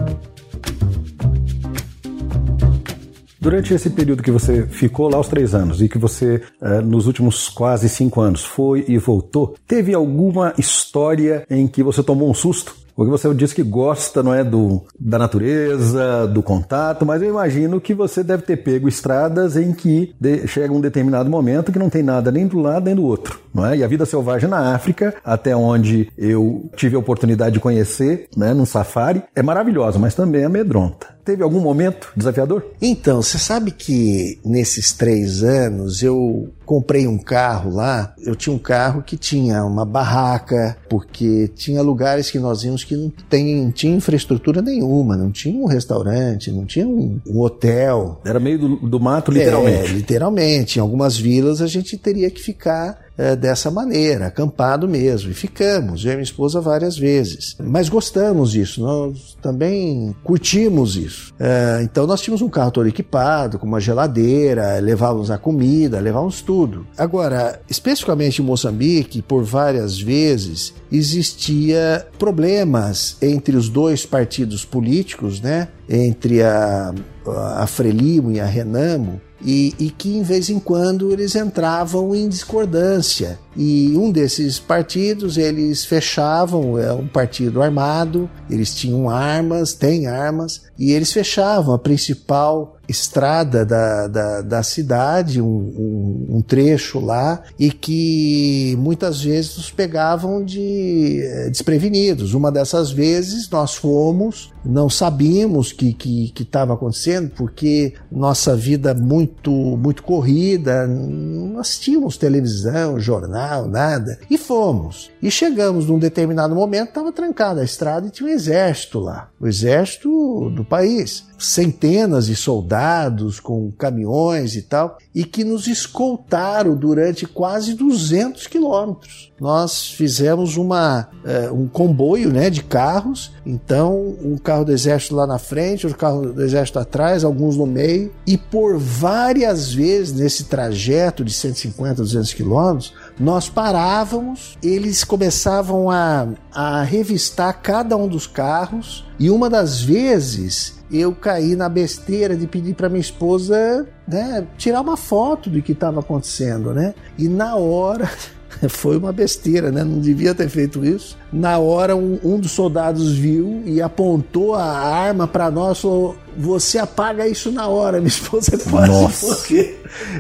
Durante esse período que você ficou lá os três anos e que você, eh, nos últimos quase cinco anos, foi e voltou, teve alguma história em que você tomou um susto? Porque você disse que gosta, não é, do, da natureza, do contato, mas eu imagino que você deve ter pego estradas em que de, chega um determinado momento que não tem nada nem do lado nem do outro, não é? E a vida selvagem na África, até onde eu tive a oportunidade de conhecer, né, num safari, é maravilhosa, mas também é amedronta. Teve algum momento desafiador? Então, você sabe que nesses três anos eu comprei um carro lá. Eu tinha um carro que tinha uma barraca, porque tinha lugares que nós íamos que não tem, tinha infraestrutura nenhuma, não tinha um restaurante, não tinha um, um hotel. Era meio do, do mato, literalmente. É, literalmente. Em algumas vilas a gente teria que ficar é, dessa maneira, acampado mesmo. E ficamos, eu e minha esposa, várias vezes. Mas gostamos disso, nós também curtimos isso. É, então nós tínhamos um carro todo equipado, com uma geladeira, levávamos a comida, levávamos tudo. Agora, especificamente em Moçambique, por várias vezes, existia problemas entre os dois partidos políticos, né? Entre a, a Frelimo e a Renamo, e, e que em vez em quando eles entravam em discordância. E um desses partidos eles fechavam, é um partido armado, eles tinham armas, têm armas, e eles fechavam a principal estrada da, da, da cidade, um, um, um, trecho lá, e que muitas vezes nos pegavam de eh, desprevenidos. Uma dessas vezes nós fomos, não sabíamos que estava acontecendo, porque nossa vida muito, muito corrida, não assistimos televisão, jornal, nada, e fomos. E chegamos num determinado momento, estava trancada a estrada e tinha um exército lá, o exército do país centenas de soldados com caminhões e tal, e que nos escoltaram durante quase 200 quilômetros. Nós fizemos uma, uh, um comboio né, de carros, então um carro do exército lá na frente, outro carro do exército atrás, alguns no meio, e por várias vezes nesse trajeto de 150, 200 quilômetros, nós parávamos, eles começavam a, a revistar cada um dos carros, e uma das vezes eu caí na besteira de pedir para minha esposa né, tirar uma foto do que estava acontecendo, né? E na hora foi uma besteira, né? Não devia ter feito isso. Na hora, um, um dos soldados viu e apontou a arma para nós, falou: você apaga isso na hora. Minha esposa quase Nossa. porque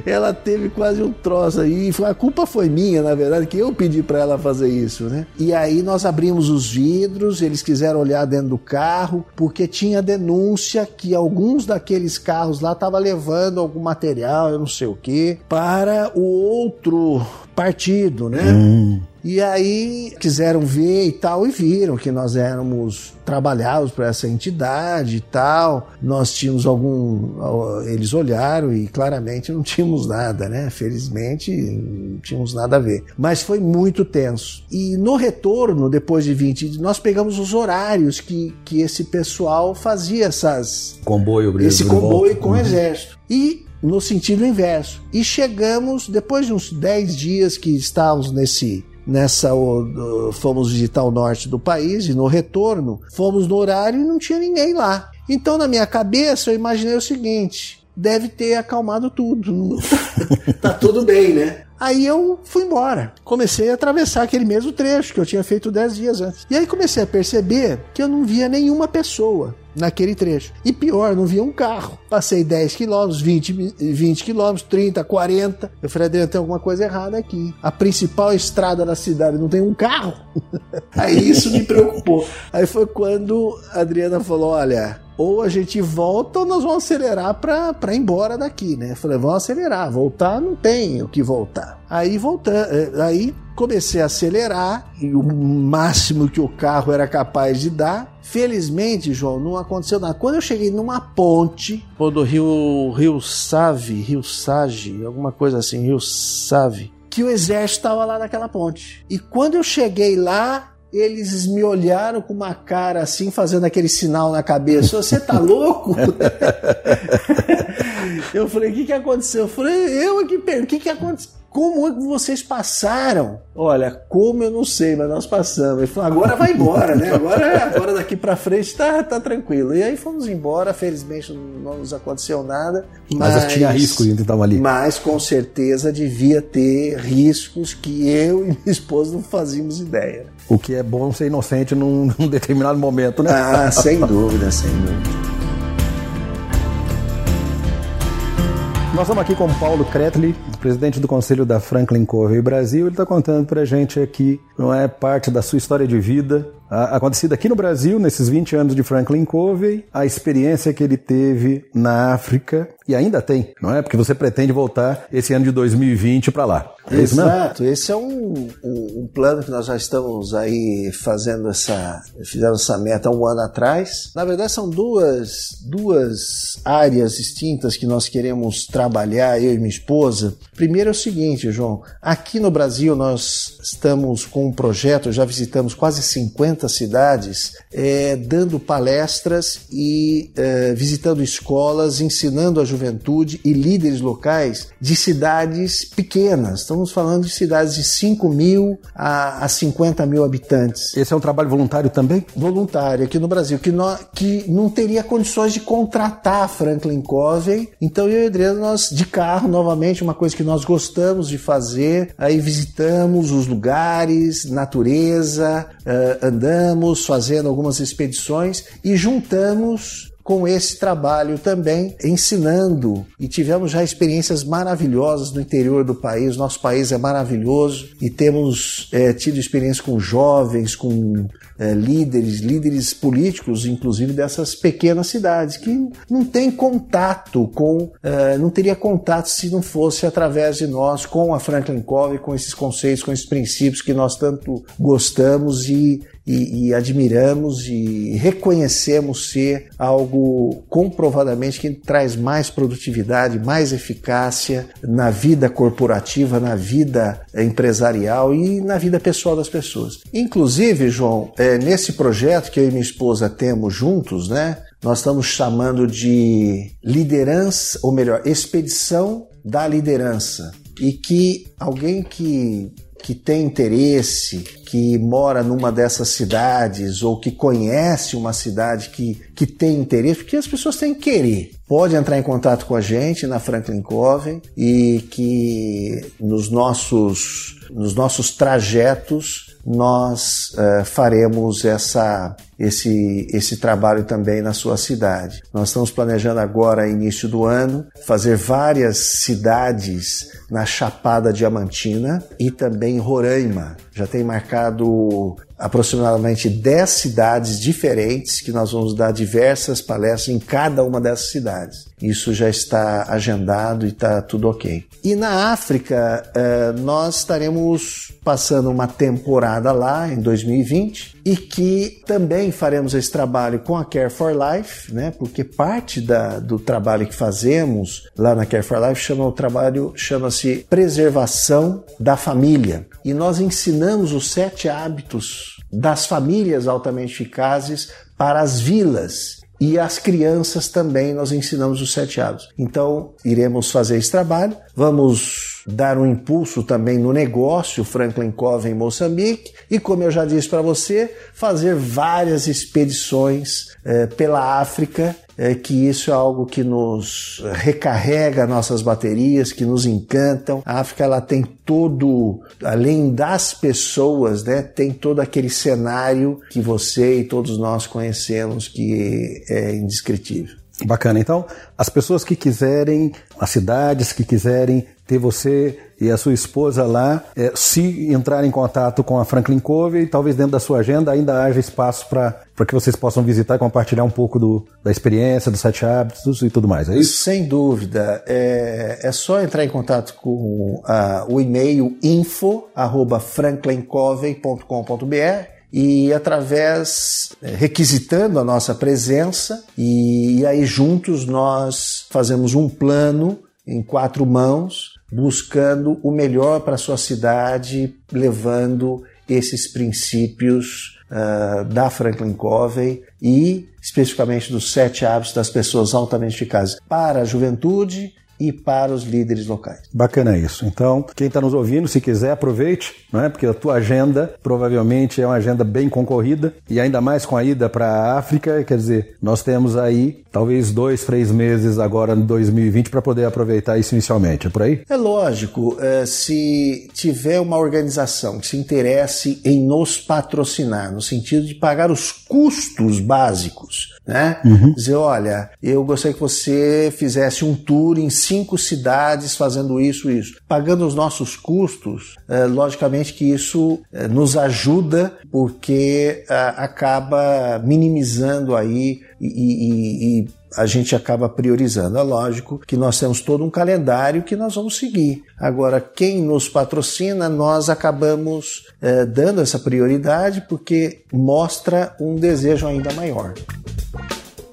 ela teve quase um troço aí. A culpa foi minha, na verdade, que eu pedi para ela fazer isso, né? E aí nós abrimos os vidros, eles quiseram olhar dentro do carro, porque tinha denúncia que alguns daqueles carros lá estavam levando algum material, eu não sei o que, para o outro partido, né? Hum. E aí quiseram ver e tal, e viram que nós éramos trabalhados para essa entidade e tal. Nós tínhamos algum. Eles olharam e claramente não tínhamos nada, né? Felizmente não tínhamos nada a ver. Mas foi muito tenso. E no retorno, depois de 20 nós pegamos os horários que, que esse pessoal fazia essas. Comboio, Esse comboio com o uhum. exército. E no sentido inverso. E chegamos, depois de uns 10 dias que estávamos nesse nessa fomos visitar o norte do país e no retorno fomos no horário e não tinha ninguém lá. Então na minha cabeça eu imaginei o seguinte: deve ter acalmado tudo, tá tudo bem, né? Aí eu fui embora. Comecei a atravessar aquele mesmo trecho que eu tinha feito 10 dias antes. E aí comecei a perceber que eu não via nenhuma pessoa naquele trecho. E pior, não via um carro. Passei 10 quilômetros, 20, 20 quilômetros, 30, 40. Eu falei, Adriano, tem alguma coisa errada aqui. A principal estrada da cidade não tem um carro. Aí isso me preocupou. Aí foi quando a Adriana falou: olha, ou a gente volta ou nós vamos acelerar para ir embora daqui, né? Falei, vamos acelerar, voltar não tem o que voltar. Aí voltando, eh, aí comecei a acelerar o máximo que o carro era capaz de dar. Felizmente, João, não aconteceu nada. Quando eu cheguei numa ponte, do Rio Rio Save, Rio Sage, alguma coisa assim, Rio Save, que o exército estava lá naquela ponte. E quando eu cheguei lá, eles me olharam com uma cara assim, fazendo aquele sinal na cabeça. Você tá louco? eu falei, o que, que aconteceu? Eu falei, eu aqui pergunto, o que, que aconteceu? Como é que vocês passaram? Olha, como eu não sei, mas nós passamos. Ele falou, agora vai embora, né? Agora, agora daqui para frente tá, tá tranquilo. E aí fomos embora, felizmente não nos aconteceu nada. Mas, mas tinha risco de estavam ali. Mas com certeza devia ter riscos que eu e minha esposa não fazíamos ideia. O que é bom ser inocente num, num determinado momento, né? Ah, sem dúvida, sem dúvida. Nós estamos aqui com Paulo Kretley, presidente do Conselho da Franklin Covey Brasil. Ele está contando para a gente aqui, não é parte da sua história de vida, acontecida aqui no Brasil, nesses 20 anos de Franklin Covey, a experiência que ele teve na África e ainda tem, não é? Porque você pretende voltar esse ano de 2020 para lá. É Exato, esse é um, um, um, plano que nós já estamos aí fazendo essa, fizemos essa meta um ano atrás. Na verdade, são duas, duas áreas distintas que nós queremos trabalhar, eu e minha esposa. Primeiro é o seguinte, João, aqui no Brasil nós estamos com um projeto, já visitamos quase 50 tantas cidades, é, dando palestras e é, visitando escolas, ensinando a juventude e líderes locais de cidades pequenas. Estamos falando de cidades de 5 mil a, a 50 mil habitantes. Esse é um trabalho voluntário também? Voluntário aqui no Brasil, que, no, que não teria condições de contratar a Franklin Covey. Então eu e Adriano, nós de carro, novamente, uma coisa que nós gostamos de fazer, aí visitamos os lugares, natureza, uh, andamos fazendo algumas expedições e juntamos com esse trabalho também ensinando e tivemos já experiências maravilhosas no interior do país. Nosso país é maravilhoso e temos é, tido experiência com jovens, com é, líderes, líderes políticos, inclusive dessas pequenas cidades que não tem contato com, é, não teria contato se não fosse através de nós com a Franklin Covey, com esses conceitos, com esses princípios que nós tanto gostamos e e, e, admiramos e reconhecemos ser algo comprovadamente que traz mais produtividade, mais eficácia na vida corporativa, na vida empresarial e na vida pessoal das pessoas. Inclusive, João, é, nesse projeto que eu e minha esposa temos juntos, né? Nós estamos chamando de liderança, ou melhor, expedição da liderança. E que alguém que que tem interesse, que mora numa dessas cidades ou que conhece uma cidade que, que tem interesse, porque as pessoas têm que querer. Pode entrar em contato com a gente na Franklin Covey e que nos nossos, nos nossos trajetos nós uh, faremos essa, esse, esse trabalho também na sua cidade. Nós estamos planejando agora, início do ano, fazer várias cidades na Chapada Diamantina e também em Roraima. Já tem marcado aproximadamente 10 cidades diferentes que nós vamos dar diversas palestras em cada uma dessas cidades. Isso já está agendado e está tudo ok. E na África, eh, nós estaremos passando uma temporada lá em 2020 e que também faremos esse trabalho com a Care for Life, né? Porque parte da, do trabalho que fazemos lá na Care for Life chama o trabalho chama-se preservação da família e nós ensinamos os sete hábitos das famílias altamente eficazes para as vilas e as crianças também nós ensinamos os sete hábitos. Então, iremos fazer esse trabalho, vamos dar um impulso também no negócio Franklin Covey em Moçambique e, como eu já disse para você, fazer várias expedições eh, pela África é que isso é algo que nos recarrega nossas baterias, que nos encantam. A África ela tem todo, além das pessoas, né, tem todo aquele cenário que você e todos nós conhecemos que é indescritível. Bacana. Então, as pessoas que quiserem, as cidades que quiserem ter você e a sua esposa lá, é, se entrar em contato com a Franklin Covey, talvez dentro da sua agenda ainda haja espaço para que vocês possam visitar e compartilhar um pouco do, da experiência, dos sete hábitos e tudo mais, é isso? Sem dúvida. É, é só entrar em contato com a, o e-mail info@franklincovey.com.br e através é, requisitando a nossa presença e, e aí juntos nós fazemos um plano em quatro mãos buscando o melhor para a sua cidade, levando esses princípios uh, da Franklin Covey e especificamente dos sete hábitos das pessoas altamente eficazes. Para a juventude e para os líderes locais. Bacana isso. Então, quem está nos ouvindo, se quiser, aproveite, não é? porque a tua agenda provavelmente é uma agenda bem concorrida e ainda mais com a ida para a África, quer dizer, nós temos aí talvez dois, três meses agora em 2020 para poder aproveitar isso inicialmente. É por aí? É lógico. É, se tiver uma organização que se interesse em nos patrocinar, no sentido de pagar os custos básicos, né? Uhum. Dizer, olha, eu gostaria que você fizesse um tour em cinco cidades fazendo isso e isso. Pagando os nossos custos, é, logicamente que isso é, nos ajuda porque é, acaba minimizando aí e, e, e a gente acaba priorizando. É lógico que nós temos todo um calendário que nós vamos seguir. Agora, quem nos patrocina, nós acabamos dando essa prioridade porque mostra um desejo ainda maior.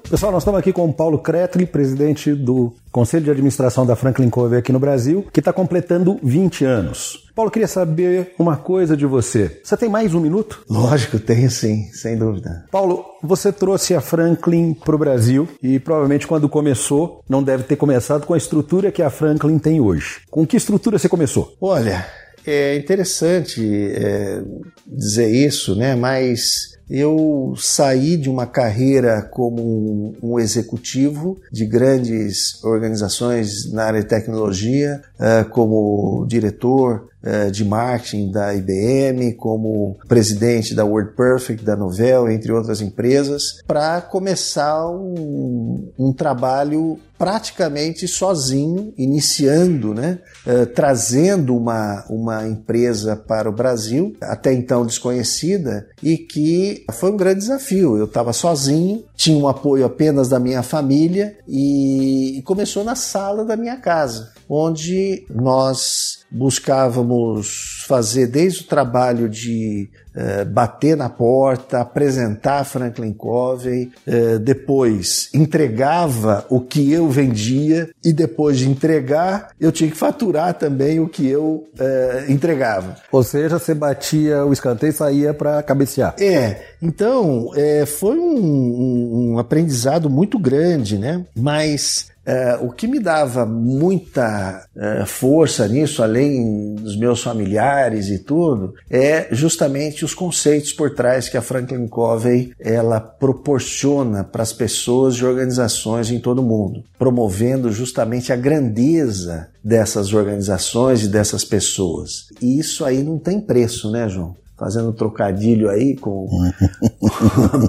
Pessoal, nós estamos aqui com o Paulo Kretli, presidente do Conselho de Administração da Franklin Covey aqui no Brasil, que está completando 20 anos. Paulo, queria saber uma coisa de você. Você tem mais um minuto? Lógico, tenho sim, sem dúvida. Paulo, você trouxe a Franklin para o Brasil e provavelmente quando começou, não deve ter começado com a estrutura que a Franklin tem hoje. Com que estrutura você começou? Olha, é interessante é, dizer isso, né? Mas eu saí de uma carreira como um, executivo de grandes organizações na área de tecnologia, uh, como diretor de marketing da IBM, como presidente da WordPerfect, da Novell, entre outras empresas, para começar um, um trabalho praticamente sozinho, iniciando, né, uh, trazendo uma, uma empresa para o Brasil, até então desconhecida, e que foi um grande desafio. Eu estava sozinho, tinha um apoio apenas da minha família e, e começou na sala da minha casa, onde nós buscávamos fazer desde o trabalho de uh, bater na porta, apresentar Franklin Covey, uh, depois entregava o que eu vendia e depois de entregar eu tinha que faturar também o que eu uh, entregava. Ou seja, você batia o escanteio e saía para cabecear. É, então é, foi um, um, um aprendizado muito grande, né? Mas Uh, o que me dava muita uh, força nisso, além dos meus familiares e tudo, é justamente os conceitos por trás que a Franklin Covey ela proporciona para as pessoas e organizações em todo o mundo, promovendo justamente a grandeza dessas organizações e dessas pessoas. E isso aí não tem preço, né, João? fazendo trocadilho aí com.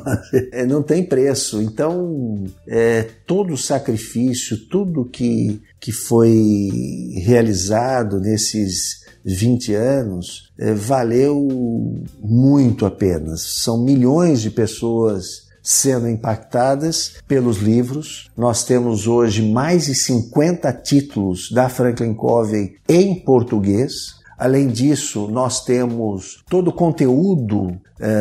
não tem preço. Então, é, todo o sacrifício, tudo que, que foi realizado nesses 20 anos, é, valeu muito a pena. São milhões de pessoas sendo impactadas pelos livros. Nós temos hoje mais de 50 títulos da Franklin Covey em português. Além disso, nós temos todo o conteúdo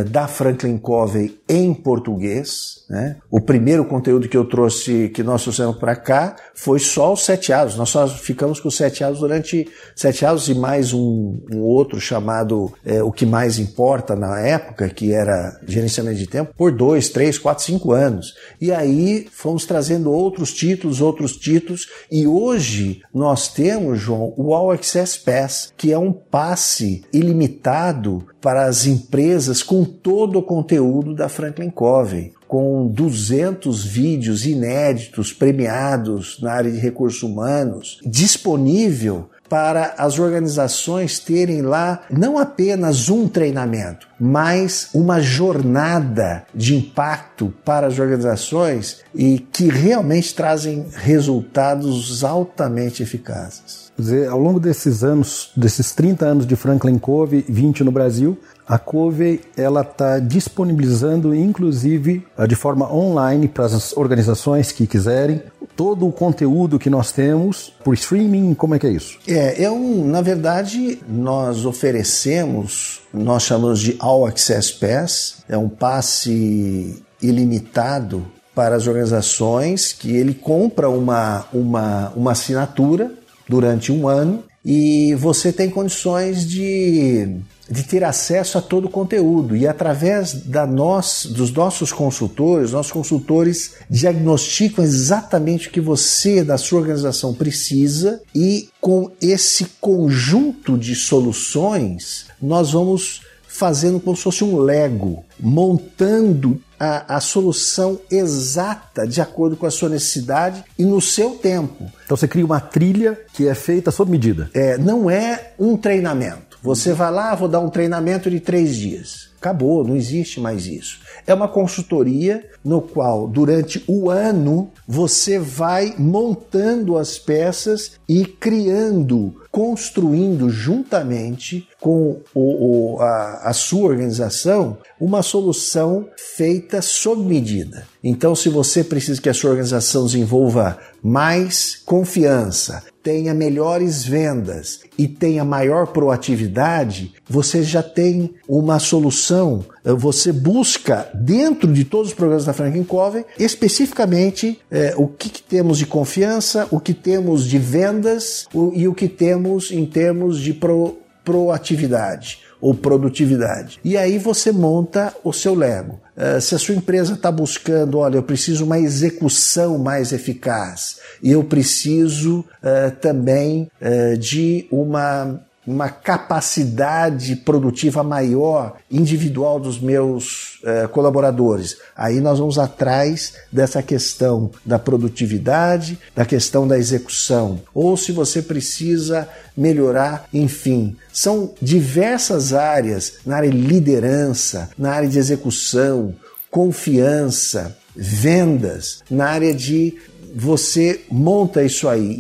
da Franklin Covey em português. Né? O primeiro conteúdo que eu trouxe, que nós trouxemos para cá, foi só os sete atos. Nós só ficamos com os sete atos durante sete atos e mais um, um outro chamado eh, O que mais importa na época, que era gerenciamento de tempo, por dois, três, quatro, cinco anos. E aí fomos trazendo outros títulos, outros títulos, e hoje nós temos, João, o All Access Pass, que é um passe ilimitado para as empresas com todo o conteúdo da Franklin Covey, com 200 vídeos inéditos premiados na área de recursos humanos, disponível para as organizações terem lá não apenas um treinamento, mas uma jornada de impacto para as organizações e que realmente trazem resultados altamente eficazes dizer, ao longo desses anos, desses 30 anos de Franklin Covey, 20 no Brasil, a Covey ela está disponibilizando, inclusive de forma online para as organizações que quiserem, todo o conteúdo que nós temos por streaming. Como é que é isso? É, é um, na verdade, nós oferecemos, nós chamamos de All Access Pass, é um passe ilimitado para as organizações que ele compra uma, uma, uma assinatura durante um ano e você tem condições de, de ter acesso a todo o conteúdo. E através da nós, dos nossos consultores, nossos consultores diagnosticam exatamente o que você, da sua organização, precisa e com esse conjunto de soluções, nós vamos fazendo como se fosse um Lego, montando a, a, solução exata de acordo com a sua necessidade e no seu tempo. Então você cria uma trilha que é feita sob medida. É, não é um treinamento. Você vai lá, vou dar um treinamento de três dias. Acabou, não existe mais isso. É uma consultoria no qual, durante o ano, você vai montando as peças e criando, construindo juntamente com o, o, a, a sua organização uma solução feita sob medida. Então, se você precisa que a sua organização desenvolva mais confiança, tenha melhores vendas e tenha maior proatividade, você já tem uma solução. Você busca, dentro de todos os programas da Franklin Covey, especificamente é, o que, que, temos de confiança, o que temos de vendas o, e o que temos em termos de pro, proatividade ou produtividade. E aí você monta o seu Lego. Uh, se a sua empresa está buscando, olha, eu preciso uma execução mais eficaz e eu preciso uh, também uh, de uma uma capacidade produtiva maior individual dos meus eh, colaboradores. Aí nós vamos atrás dessa questão da produtividade, da questão da execução. Ou se você precisa melhorar, enfim. São diversas áreas na área de liderança, na área de execução, confiança, vendas, na área de você monta isso aí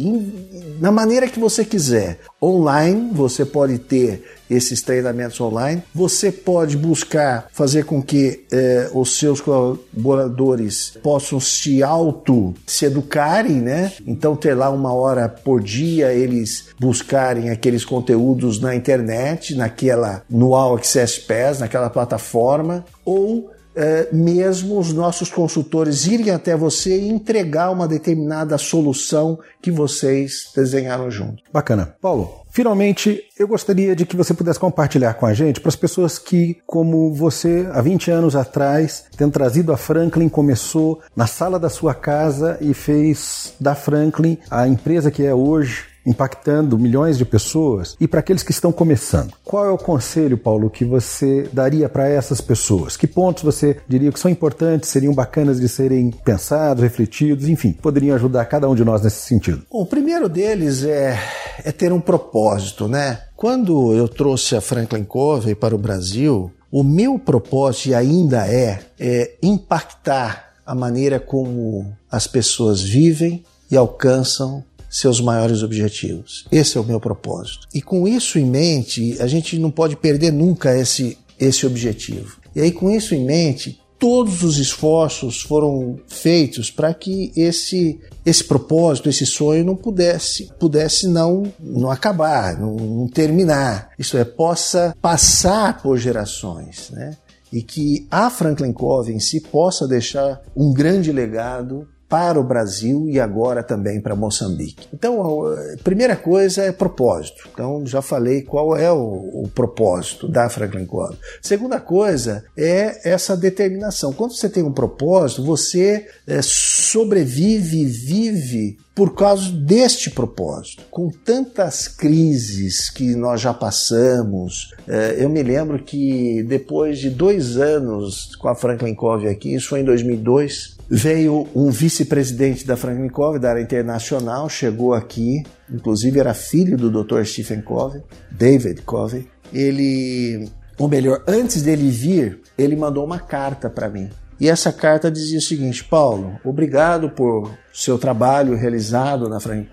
na maneira que você quiser. Online, você pode ter esses treinamentos online. Você pode buscar fazer com que eh, os seus colaboradores possam se auto se educarem, né? Então ter lá uma hora por dia eles buscarem aqueles conteúdos na internet, naquela no All Access Pass, naquela plataforma, ou é, mesmo os nossos consultores irem até você e entregar uma determinada solução que vocês desenharam junto. Bacana. Paulo, Finalmente, eu gostaria de que você pudesse compartilhar com a gente, para as pessoas que, como você, há 20 anos atrás, tendo trazido a Franklin, começou na sala da sua casa e fez da Franklin a empresa que é hoje, impactando milhões de pessoas e para aqueles que estão começando. Qual é o conselho, Paulo, que você daria para essas pessoas? Que pontos você diria que são importantes, seriam bacanas de serem pensados, refletidos, enfim, poderiam ajudar cada um de nós nesse sentido? Bom, o primeiro deles é, é ter um propósito, né? Quando eu trouxe a Franklin Covey para o Brasil, o meu propósito, e ainda é, é impactar a maneira como as pessoas vivem e alcançam seus maiores objetivos. Esse é o meu propósito. E com isso em mente, a gente não pode perder nunca esse, esse objetivo. E aí, com isso em mente, todos os esforços foram feitos para que esse esse propósito, esse sonho não pudesse pudesse não não acabar, não, não terminar. Isso é possa passar por gerações, né? E que a Franklin Covey em si possa deixar um grande legado para o Brasil e agora também para Moçambique. Então, a primeira coisa é propósito. Então, já falei qual é o, o propósito da Franklin Covey. Segunda coisa é essa determinação. Quando você tem um propósito, você é, sobrevive e vive por causa deste propósito. Com tantas crises que nós já passamos, é, eu me lembro que depois de dois anos com a Franklin Covey aqui, isso foi em 2002, Veio um vice-presidente da Franklin Covey, da área internacional, chegou aqui, inclusive era filho do Dr. Stephen Covey, David Covey. Ele, ou melhor, antes dele vir, ele mandou uma carta para mim. E essa carta dizia o seguinte: Paulo, obrigado por seu trabalho realizado na Franklin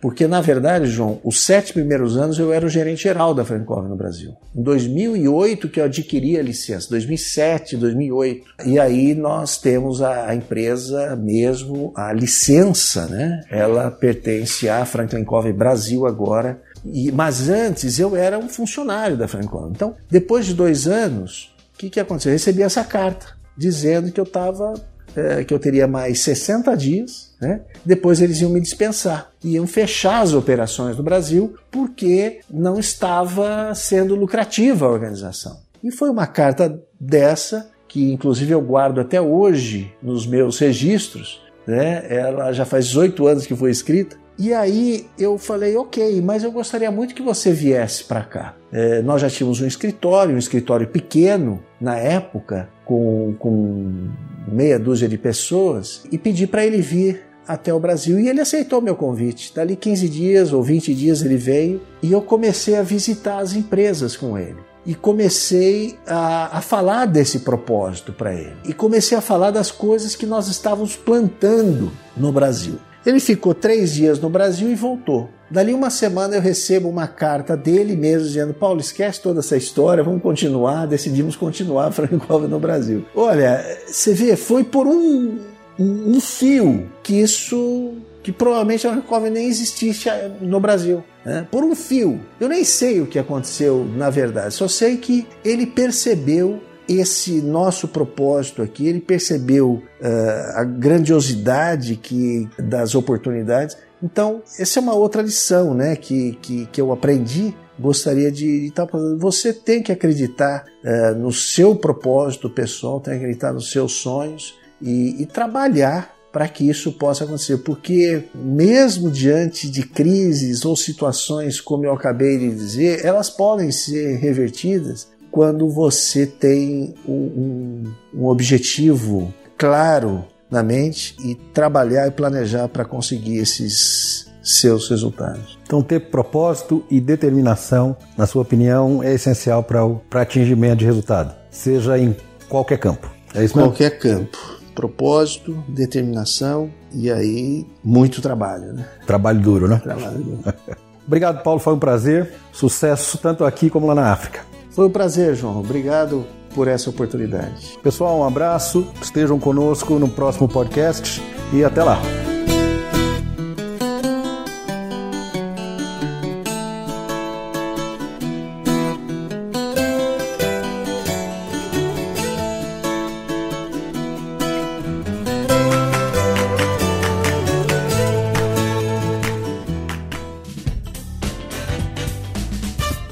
porque na verdade, João, os sete primeiros anos eu era o gerente geral da Franklin no Brasil. Em 2008 que eu adquiri a licença, 2007, 2008. E aí nós temos a, empresa mesmo, a licença, né? Ela pertence à Franklin Brasil agora. E, mas antes eu era um funcionário da Franklin. Então, depois de dois anos, o que, que aconteceu? Eu recebi essa carta dizendo que eu estava é, que eu teria mais 60 dias, né? depois eles iam me dispensar, iam fechar as operações no Brasil porque não estava sendo lucrativa a organização. E foi uma carta dessa que inclusive eu guardo até hoje nos meus registros, né? ela já faz 18 anos que foi escrita, e aí eu falei, ok, mas eu gostaria muito que você viesse para cá. É, nós já tínhamos um escritório, um escritório pequeno na época, com, com meia dúzia de pessoas, e pedi para ele vir até o Brasil e ele aceitou meu convite. Dali 15 dias ou 20 dias ele veio e eu comecei a visitar as empresas com ele. E comecei a, a falar desse propósito para ele. E comecei a falar das coisas que nós estávamos plantando no Brasil. Ele ficou três dias no Brasil e voltou. Dali uma semana eu recebo uma carta dele mesmo dizendo: Paulo, esquece toda essa história, vamos continuar. Decidimos continuar Franco no Brasil. Olha, você vê, foi por um, um fio que isso que provavelmente a Franklin nem existisse no Brasil. Né? Por um fio. Eu nem sei o que aconteceu na verdade, só sei que ele percebeu esse nosso propósito aqui, ele percebeu uh, a grandiosidade que, das oportunidades. Então, essa é uma outra lição né, que, que, que eu aprendi gostaria de estar falando. Você tem que acreditar uh, no seu propósito pessoal, tem que acreditar nos seus sonhos e, e trabalhar para que isso possa acontecer, porque mesmo diante de crises ou situações, como eu acabei de dizer, elas podem ser revertidas quando você tem um, um objetivo claro na mente e trabalhar e planejar para conseguir esses seus resultados. Então, ter propósito e determinação, na sua opinião, é essencial para atingimento de resultado, seja em qualquer campo. É isso mesmo? Qualquer campo propósito, determinação e aí muito trabalho, né? Trabalho duro, né? Trabalho duro. Obrigado, Paulo, foi um prazer. Sucesso tanto aqui como lá na África. Foi um prazer, João. Obrigado por essa oportunidade. Pessoal, um abraço. Estejam conosco no próximo podcast e até lá.